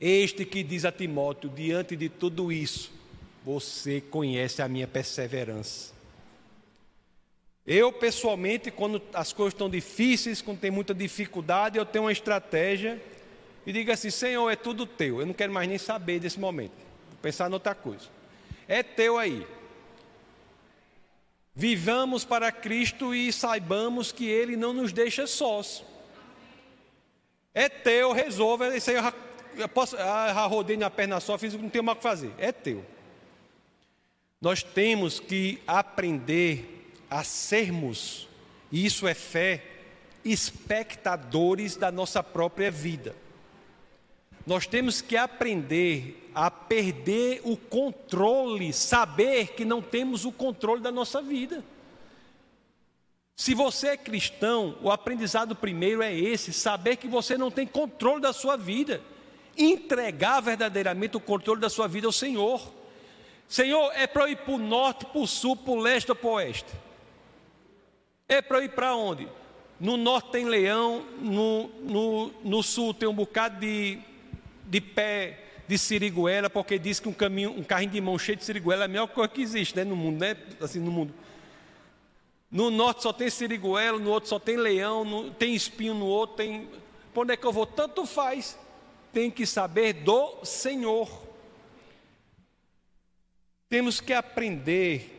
Speaker 1: Este que diz a Timóteo: diante de tudo isso, você conhece a minha perseverança. Eu, pessoalmente, quando as coisas estão difíceis, quando tem muita dificuldade, eu tenho uma estratégia e digo assim: Senhor, é tudo teu. Eu não quero mais nem saber desse momento. Vou pensar em outra coisa. É teu aí. Vivamos para Cristo e saibamos que Ele não nos deixa sós. É teu, resolva. Isso aí eu, eu posso, ah, já rodei na perna só, fiz, não tenho mais o que fazer. É teu. Nós temos que aprender a sermos, e isso é fé, espectadores da nossa própria vida. Nós temos que aprender a perder o controle, saber que não temos o controle da nossa vida. Se você é cristão, o aprendizado primeiro é esse: saber que você não tem controle da sua vida, entregar verdadeiramente o controle da sua vida ao Senhor. Senhor, é para eu ir para o norte, para o sul, para o leste ou para o oeste? É para eu ir para onde? No norte tem leão, no, no, no sul tem um bocado de, de pé de siriguela, porque diz que um caminho, um carrinho de mão cheio de siriguela é a melhor coisa que existe né, no mundo, né? Assim, no mundo. No norte só tem siriguela, no outro só tem leão, no, tem espinho no outro, tem. Por onde é que eu vou? Tanto faz. Tem que saber do Senhor. Temos que aprender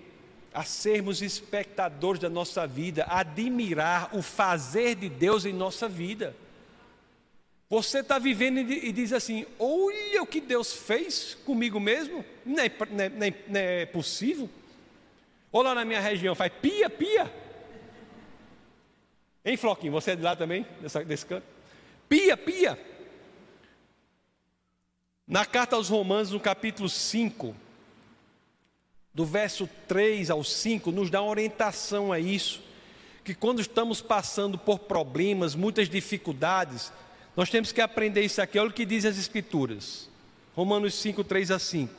Speaker 1: a sermos espectadores da nossa vida, admirar o fazer de Deus em nossa vida. Você está vivendo e diz assim: olha o que Deus fez comigo mesmo, não é, não é, não é possível. Ou lá na minha região faz pia, pia. Hein, Floquinho? Você é de lá também, dessa, desse canto? Pia, pia. Na carta aos Romanos, no capítulo 5, do verso 3 ao 5, nos dá orientação a isso. Que quando estamos passando por problemas, muitas dificuldades, nós temos que aprender isso aqui. Olha o que diz as Escrituras. Romanos 5, 3 a 5.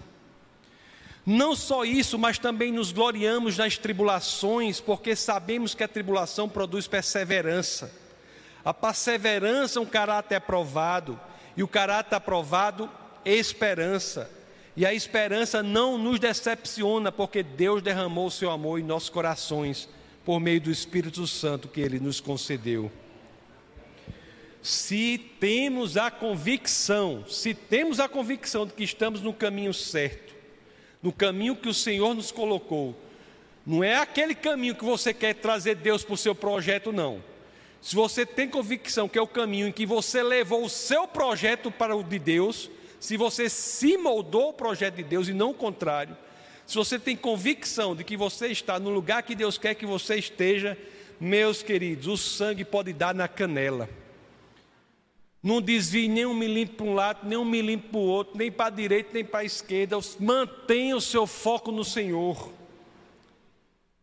Speaker 1: Não só isso, mas também nos gloriamos nas tribulações, porque sabemos que a tribulação produz perseverança. A perseverança é um caráter aprovado, e o caráter aprovado, esperança. E a esperança não nos decepciona, porque Deus derramou o seu amor em nossos corações, por meio do Espírito Santo que ele nos concedeu. Se temos a convicção, se temos a convicção de que estamos no caminho certo, no caminho que o Senhor nos colocou. Não é aquele caminho que você quer trazer Deus para o seu projeto, não. Se você tem convicção que é o caminho em que você levou o seu projeto para o de Deus, se você se moldou ao projeto de Deus e não o contrário, se você tem convicção de que você está no lugar que Deus quer que você esteja, meus queridos, o sangue pode dar na canela. Não desvie nem um milímetro para um lado, nem um milímetro para o outro, nem para a direita, nem para a esquerda. Mantenha o seu foco no Senhor.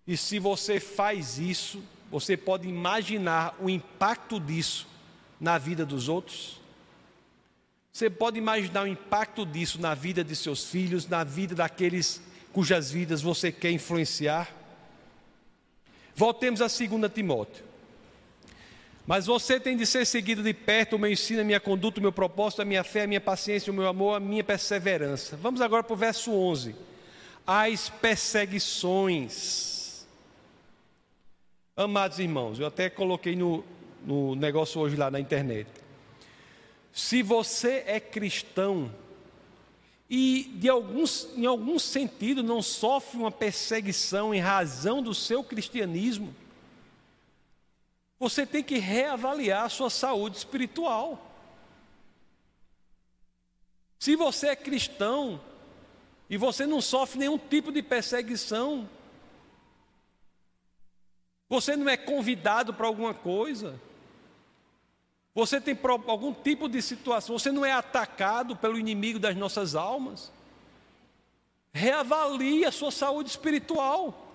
Speaker 1: E se você faz isso, você pode imaginar o impacto disso na vida dos outros? Você pode imaginar o impacto disso na vida de seus filhos, na vida daqueles cujas vidas você quer influenciar? Voltemos a 2 Timóteo. Mas você tem de ser seguido de perto o meu ensino, a minha conduta, o meu propósito, a minha fé, a minha paciência, o meu amor, a minha perseverança. Vamos agora para o verso 11. As perseguições. Amados irmãos, eu até coloquei no, no negócio hoje lá na internet. Se você é cristão e de alguns, em algum sentido não sofre uma perseguição em razão do seu cristianismo, você tem que reavaliar a sua saúde espiritual. Se você é cristão e você não sofre nenhum tipo de perseguição, você não é convidado para alguma coisa, você tem algum tipo de situação, você não é atacado pelo inimigo das nossas almas, reavalie a sua saúde espiritual.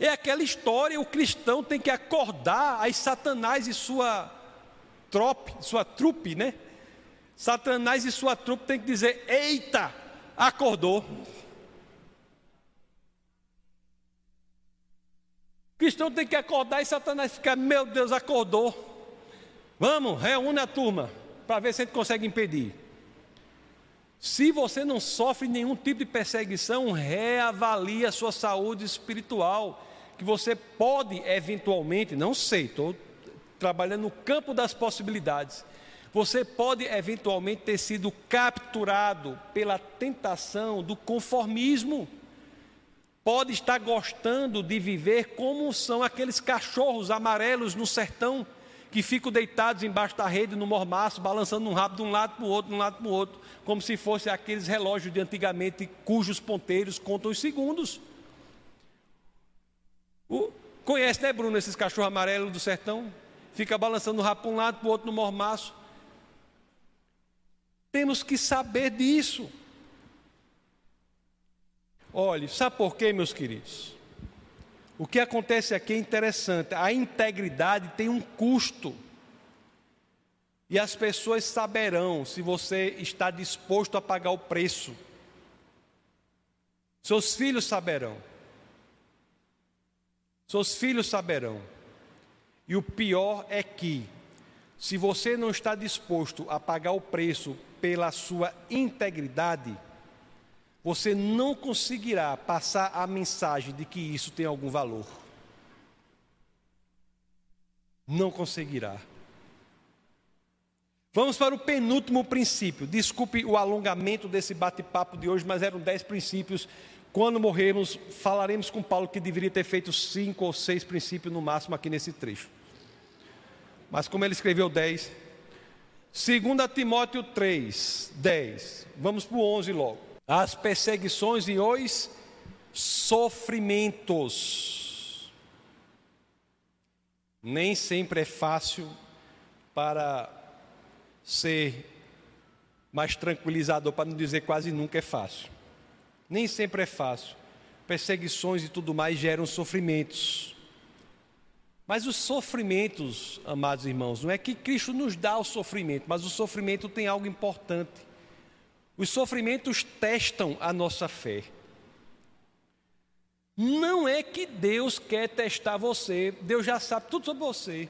Speaker 1: É aquela história, o cristão tem que acordar as Satanás e sua trope, sua trupe, né? Satanás e sua trupe tem que dizer: "Eita, acordou". O cristão tem que acordar e Satanás ficar: "Meu Deus, acordou". Vamos, reúne a turma para ver se a gente consegue impedir. Se você não sofre nenhum tipo de perseguição, reavalie a sua saúde espiritual que você pode eventualmente, não sei, estou trabalhando no campo das possibilidades. Você pode eventualmente ter sido capturado pela tentação do conformismo. Pode estar gostando de viver como são aqueles cachorros amarelos no sertão que ficam deitados embaixo da rede no mormaço, balançando um rabo de um lado para o outro, de um lado para o outro, como se fosse aqueles relógios de antigamente cujos ponteiros contam os segundos. O, conhece, né, Bruno, esses cachorros amarelos do sertão? Fica balançando o rabo para um lado, para o outro no mormaço. Temos que saber disso. Olhe, sabe por quê, meus queridos? O que acontece aqui é interessante. A integridade tem um custo. E as pessoas saberão se você está disposto a pagar o preço. Seus filhos saberão. Seus filhos saberão. E o pior é que, se você não está disposto a pagar o preço pela sua integridade, você não conseguirá passar a mensagem de que isso tem algum valor. Não conseguirá. Vamos para o penúltimo princípio. Desculpe o alongamento desse bate-papo de hoje, mas eram dez princípios quando morrermos, falaremos com Paulo que deveria ter feito cinco ou seis princípios no máximo aqui nesse trecho. Mas como ele escreveu dez, 2 Timóteo 3, 10. Vamos para o 11 logo. As perseguições e os sofrimentos. Nem sempre é fácil para ser mais tranquilizador, para não dizer quase nunca é fácil. Nem sempre é fácil. Perseguições e tudo mais geram sofrimentos. Mas os sofrimentos, amados irmãos, não é que Cristo nos dá o sofrimento, mas o sofrimento tem algo importante. Os sofrimentos testam a nossa fé. Não é que Deus quer testar você, Deus já sabe tudo sobre você.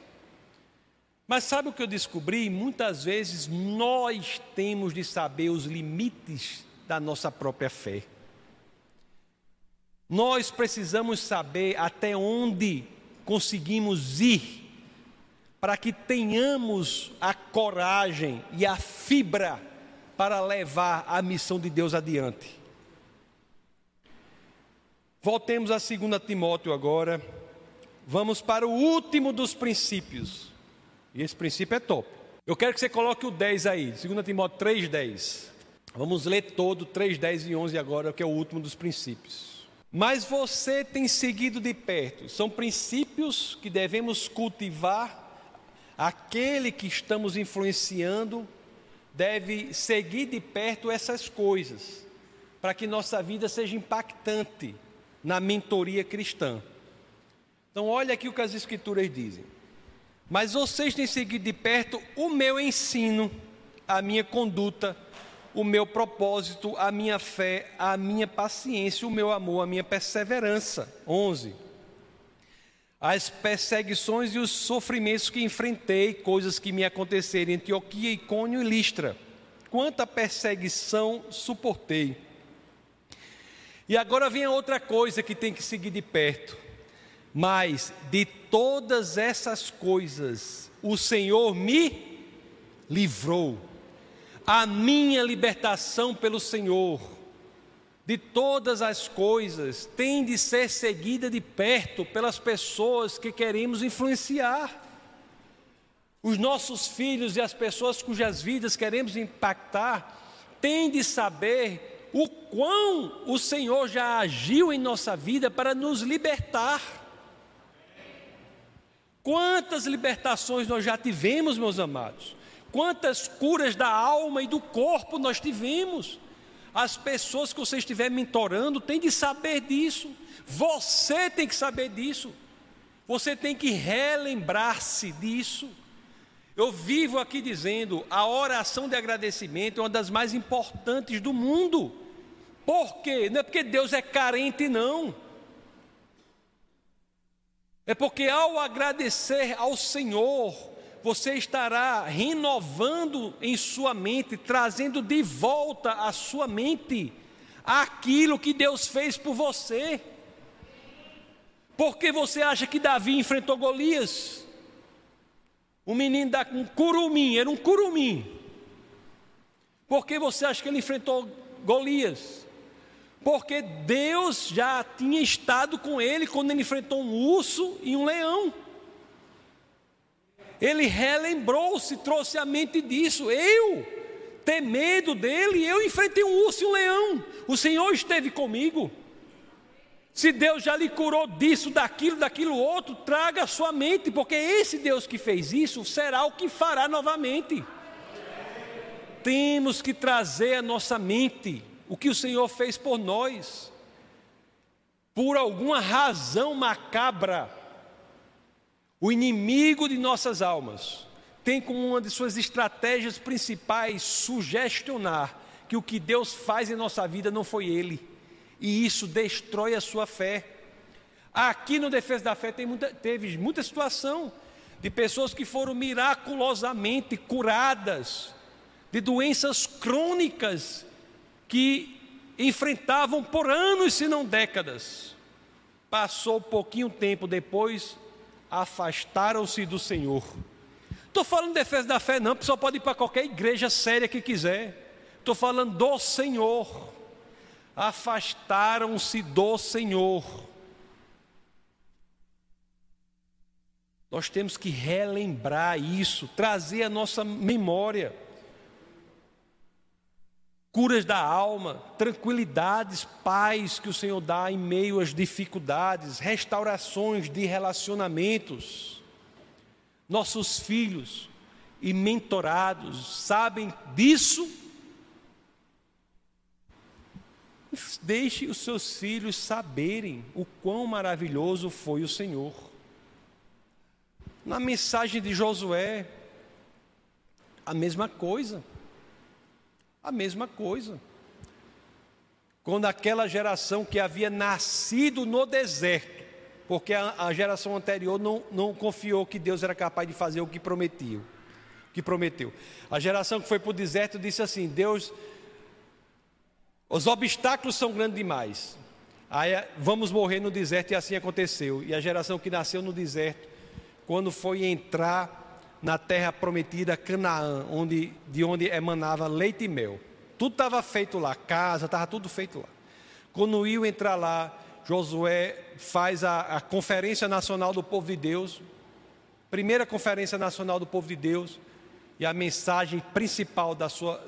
Speaker 1: Mas sabe o que eu descobri? Muitas vezes nós temos de saber os limites da nossa própria fé. Nós precisamos saber até onde conseguimos ir para que tenhamos a coragem e a fibra para levar a missão de Deus adiante. Voltemos a 2 Timóteo agora. Vamos para o último dos princípios. E esse princípio é top. Eu quero que você coloque o 10 aí, 2 Timóteo 3, 10. Vamos ler todo 3, 10 e 11 agora, que é o último dos princípios. Mas você tem seguido de perto, são princípios que devemos cultivar. Aquele que estamos influenciando deve seguir de perto essas coisas, para que nossa vida seja impactante na mentoria cristã. Então, olha aqui o que as Escrituras dizem. Mas vocês têm seguido de perto o meu ensino, a minha conduta, o meu propósito, a minha fé, a minha paciência, o meu amor, a minha perseverança. 11. As perseguições e os sofrimentos que enfrentei, coisas que me aconteceram em Antioquia, Icônio e Listra. Quanta perseguição suportei. E agora vem a outra coisa que tem que seguir de perto. Mas de todas essas coisas, o Senhor me livrou. A minha libertação pelo Senhor, de todas as coisas, tem de ser seguida de perto pelas pessoas que queremos influenciar. Os nossos filhos e as pessoas cujas vidas queremos impactar, têm de saber o quão o Senhor já agiu em nossa vida para nos libertar. Quantas libertações nós já tivemos, meus amados? Quantas curas da alma e do corpo nós tivemos? As pessoas que você estiver mentorando têm de saber disso. Você tem que saber disso. Você tem que relembrar-se disso. Eu vivo aqui dizendo, a oração de agradecimento é uma das mais importantes do mundo. Por quê? Não é porque Deus é carente, não. É porque ao agradecer ao Senhor, você estará renovando em sua mente, trazendo de volta à sua mente aquilo que Deus fez por você. Porque você acha que Davi enfrentou Golias? O menino da um curumim, era um curumim. Por que você acha que ele enfrentou Golias? porque Deus já tinha estado com ele quando ele enfrentou um urso e um leão. Ele relembrou-se, trouxe a mente disso. Eu ter medo dele, eu enfrentei um urso e um leão. O Senhor esteve comigo. Se Deus já lhe curou disso, daquilo, daquilo outro, traga a sua mente, porque esse Deus que fez isso será o que fará novamente. Temos que trazer a nossa mente o que o Senhor fez por nós. Por alguma razão macabra, o inimigo de nossas almas tem como uma de suas estratégias principais sugestionar que o que Deus faz em nossa vida não foi Ele, e isso destrói a sua fé. Aqui no Defesa da Fé muita, teve muita situação de pessoas que foram miraculosamente curadas de doenças crônicas que enfrentavam por anos, se não décadas. Passou pouquinho tempo depois, afastaram-se do Senhor. Estou falando de defesa da fé, não, a pessoa pode ir para qualquer igreja séria que quiser. Estou falando do Senhor. Afastaram-se do Senhor. Nós temos que relembrar isso, trazer a nossa memória curas da alma, tranquilidades, paz que o Senhor dá em meio às dificuldades, restaurações de relacionamentos. Nossos filhos e mentorados sabem disso. Deixe os seus filhos saberem o quão maravilhoso foi o Senhor. Na mensagem de Josué, a mesma coisa. A mesma coisa. Quando aquela geração que havia nascido no deserto, porque a, a geração anterior não, não confiou que Deus era capaz de fazer o que prometeu, que prometeu. A geração que foi para o deserto disse assim: Deus, os obstáculos são grandes demais. Aí vamos morrer no deserto e assim aconteceu. E a geração que nasceu no deserto, quando foi entrar na terra prometida, Canaã, onde, de onde emanava leite e mel. Tudo estava feito lá, casa, estava tudo feito lá. Quando iam entrar lá, Josué faz a, a Conferência Nacional do Povo de Deus, primeira Conferência Nacional do Povo de Deus, E a mensagem principal da sua,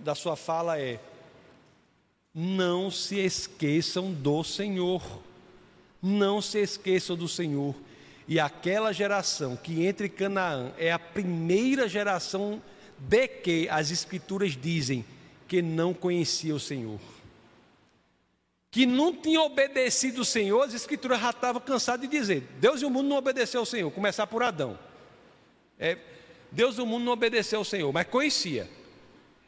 Speaker 1: da sua fala é: não se esqueçam do Senhor. Não se esqueçam do Senhor. E aquela geração que entre Canaã é a primeira geração de que as Escrituras dizem que não conhecia o Senhor. Que não tinha obedecido o Senhor, as Escrituras já estavam cansadas de dizer: Deus e o mundo não obedeceu ao Senhor, começar por Adão. É, Deus e o mundo não obedeceu ao Senhor, mas conhecia.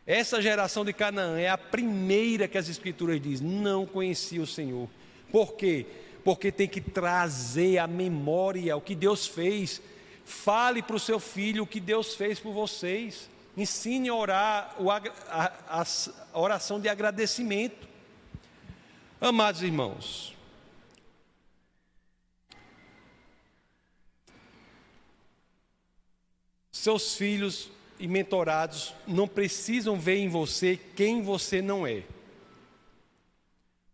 Speaker 1: Essa geração de Canaã é a primeira que as Escrituras dizem, não conhecia o Senhor. Por quê? Porque tem que trazer à memória o que Deus fez. Fale para o seu filho o que Deus fez por vocês. Ensine a orar a, a oração de agradecimento. Amados irmãos, seus filhos e mentorados não precisam ver em você quem você não é.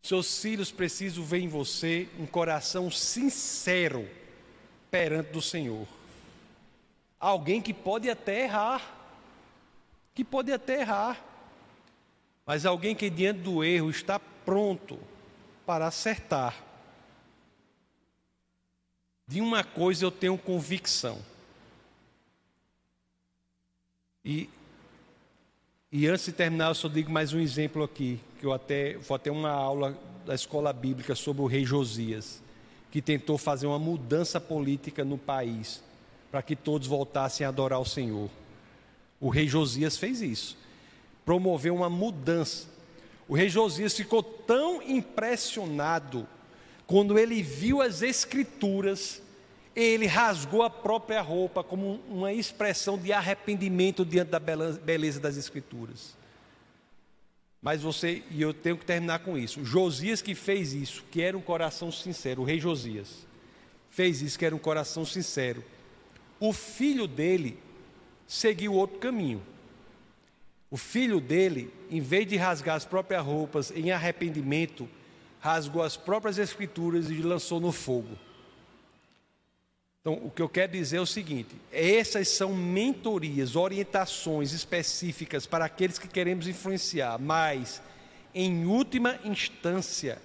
Speaker 1: Seus filhos precisam ver em você um coração sincero perante do Senhor. Alguém que pode até errar, que pode até errar, mas alguém que diante do erro está pronto para acertar. De uma coisa eu tenho convicção e, e antes de terminar, eu só digo mais um exemplo aqui, que eu até vou ter uma aula da escola bíblica sobre o rei Josias, que tentou fazer uma mudança política no país, para que todos voltassem a adorar o Senhor. O rei Josias fez isso, promoveu uma mudança. O rei Josias ficou tão impressionado quando ele viu as escrituras ele rasgou a própria roupa como uma expressão de arrependimento diante da beleza das Escrituras. Mas você, e eu tenho que terminar com isso. Josias que fez isso, que era um coração sincero, o rei Josias, fez isso, que era um coração sincero. O filho dele seguiu outro caminho. O filho dele, em vez de rasgar as próprias roupas em arrependimento, rasgou as próprias escrituras e lançou no fogo. Então, o que eu quero dizer é o seguinte: essas são mentorias, orientações específicas para aqueles que queremos influenciar, mas, em última instância,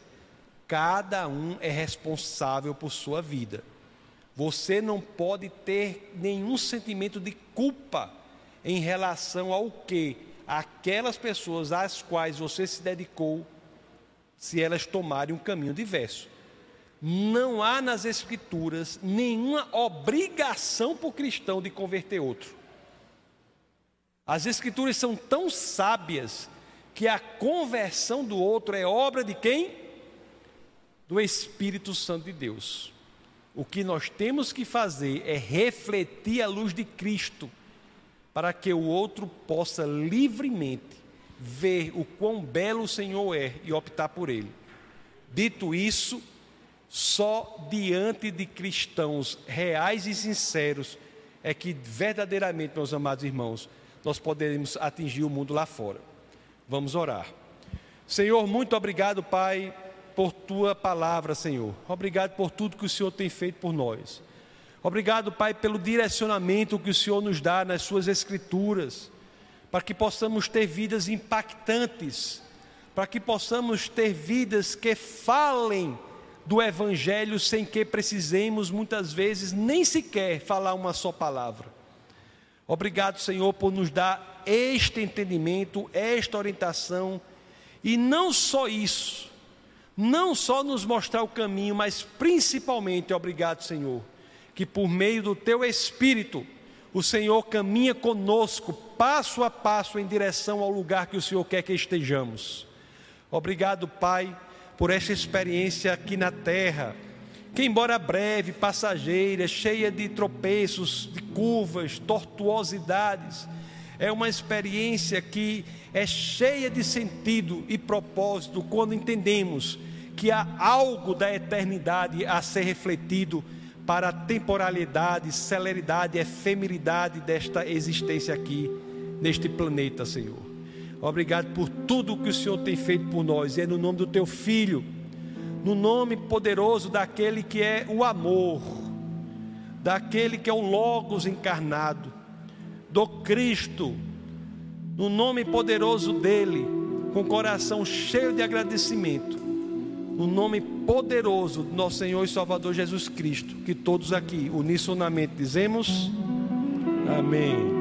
Speaker 1: cada um é responsável por sua vida. Você não pode ter nenhum sentimento de culpa em relação ao que aquelas pessoas às quais você se dedicou, se elas tomarem um caminho diverso não há nas Escrituras nenhuma obrigação para o cristão de converter outro. As Escrituras são tão sábias que a conversão do outro é obra de quem? Do Espírito Santo de Deus. O que nós temos que fazer é refletir a luz de Cristo, para que o outro possa livremente ver o quão belo o Senhor é e optar por ele. Dito isso, só diante de cristãos reais e sinceros é que verdadeiramente, meus amados irmãos, nós poderemos atingir o mundo lá fora. Vamos orar. Senhor, muito obrigado, Pai, por tua palavra, Senhor. Obrigado por tudo que o Senhor tem feito por nós. Obrigado, Pai, pelo direcionamento que o Senhor nos dá nas suas escrituras, para que possamos ter vidas impactantes, para que possamos ter vidas que falem do Evangelho sem que precisemos muitas vezes nem sequer falar uma só palavra. Obrigado, Senhor, por nos dar este entendimento, esta orientação, e não só isso, não só nos mostrar o caminho, mas principalmente, obrigado, Senhor, que por meio do Teu Espírito, o Senhor caminha conosco, passo a passo, em direção ao lugar que o Senhor quer que estejamos. Obrigado, Pai por essa experiência aqui na terra, que, embora breve, passageira, cheia de tropeços, de curvas, tortuosidades, é uma experiência que é cheia de sentido e propósito quando entendemos que há algo da eternidade a ser refletido para a temporalidade, celeridade, efemeridade desta existência aqui neste planeta, Senhor. Obrigado por tudo que o Senhor tem feito por nós. E é no nome do teu filho, no nome poderoso daquele que é o amor, daquele que é o Logos encarnado, do Cristo, no nome poderoso dele, com coração cheio de agradecimento, no nome poderoso do nosso Senhor e Salvador Jesus Cristo, que todos aqui unisonamente dizemos: Amém.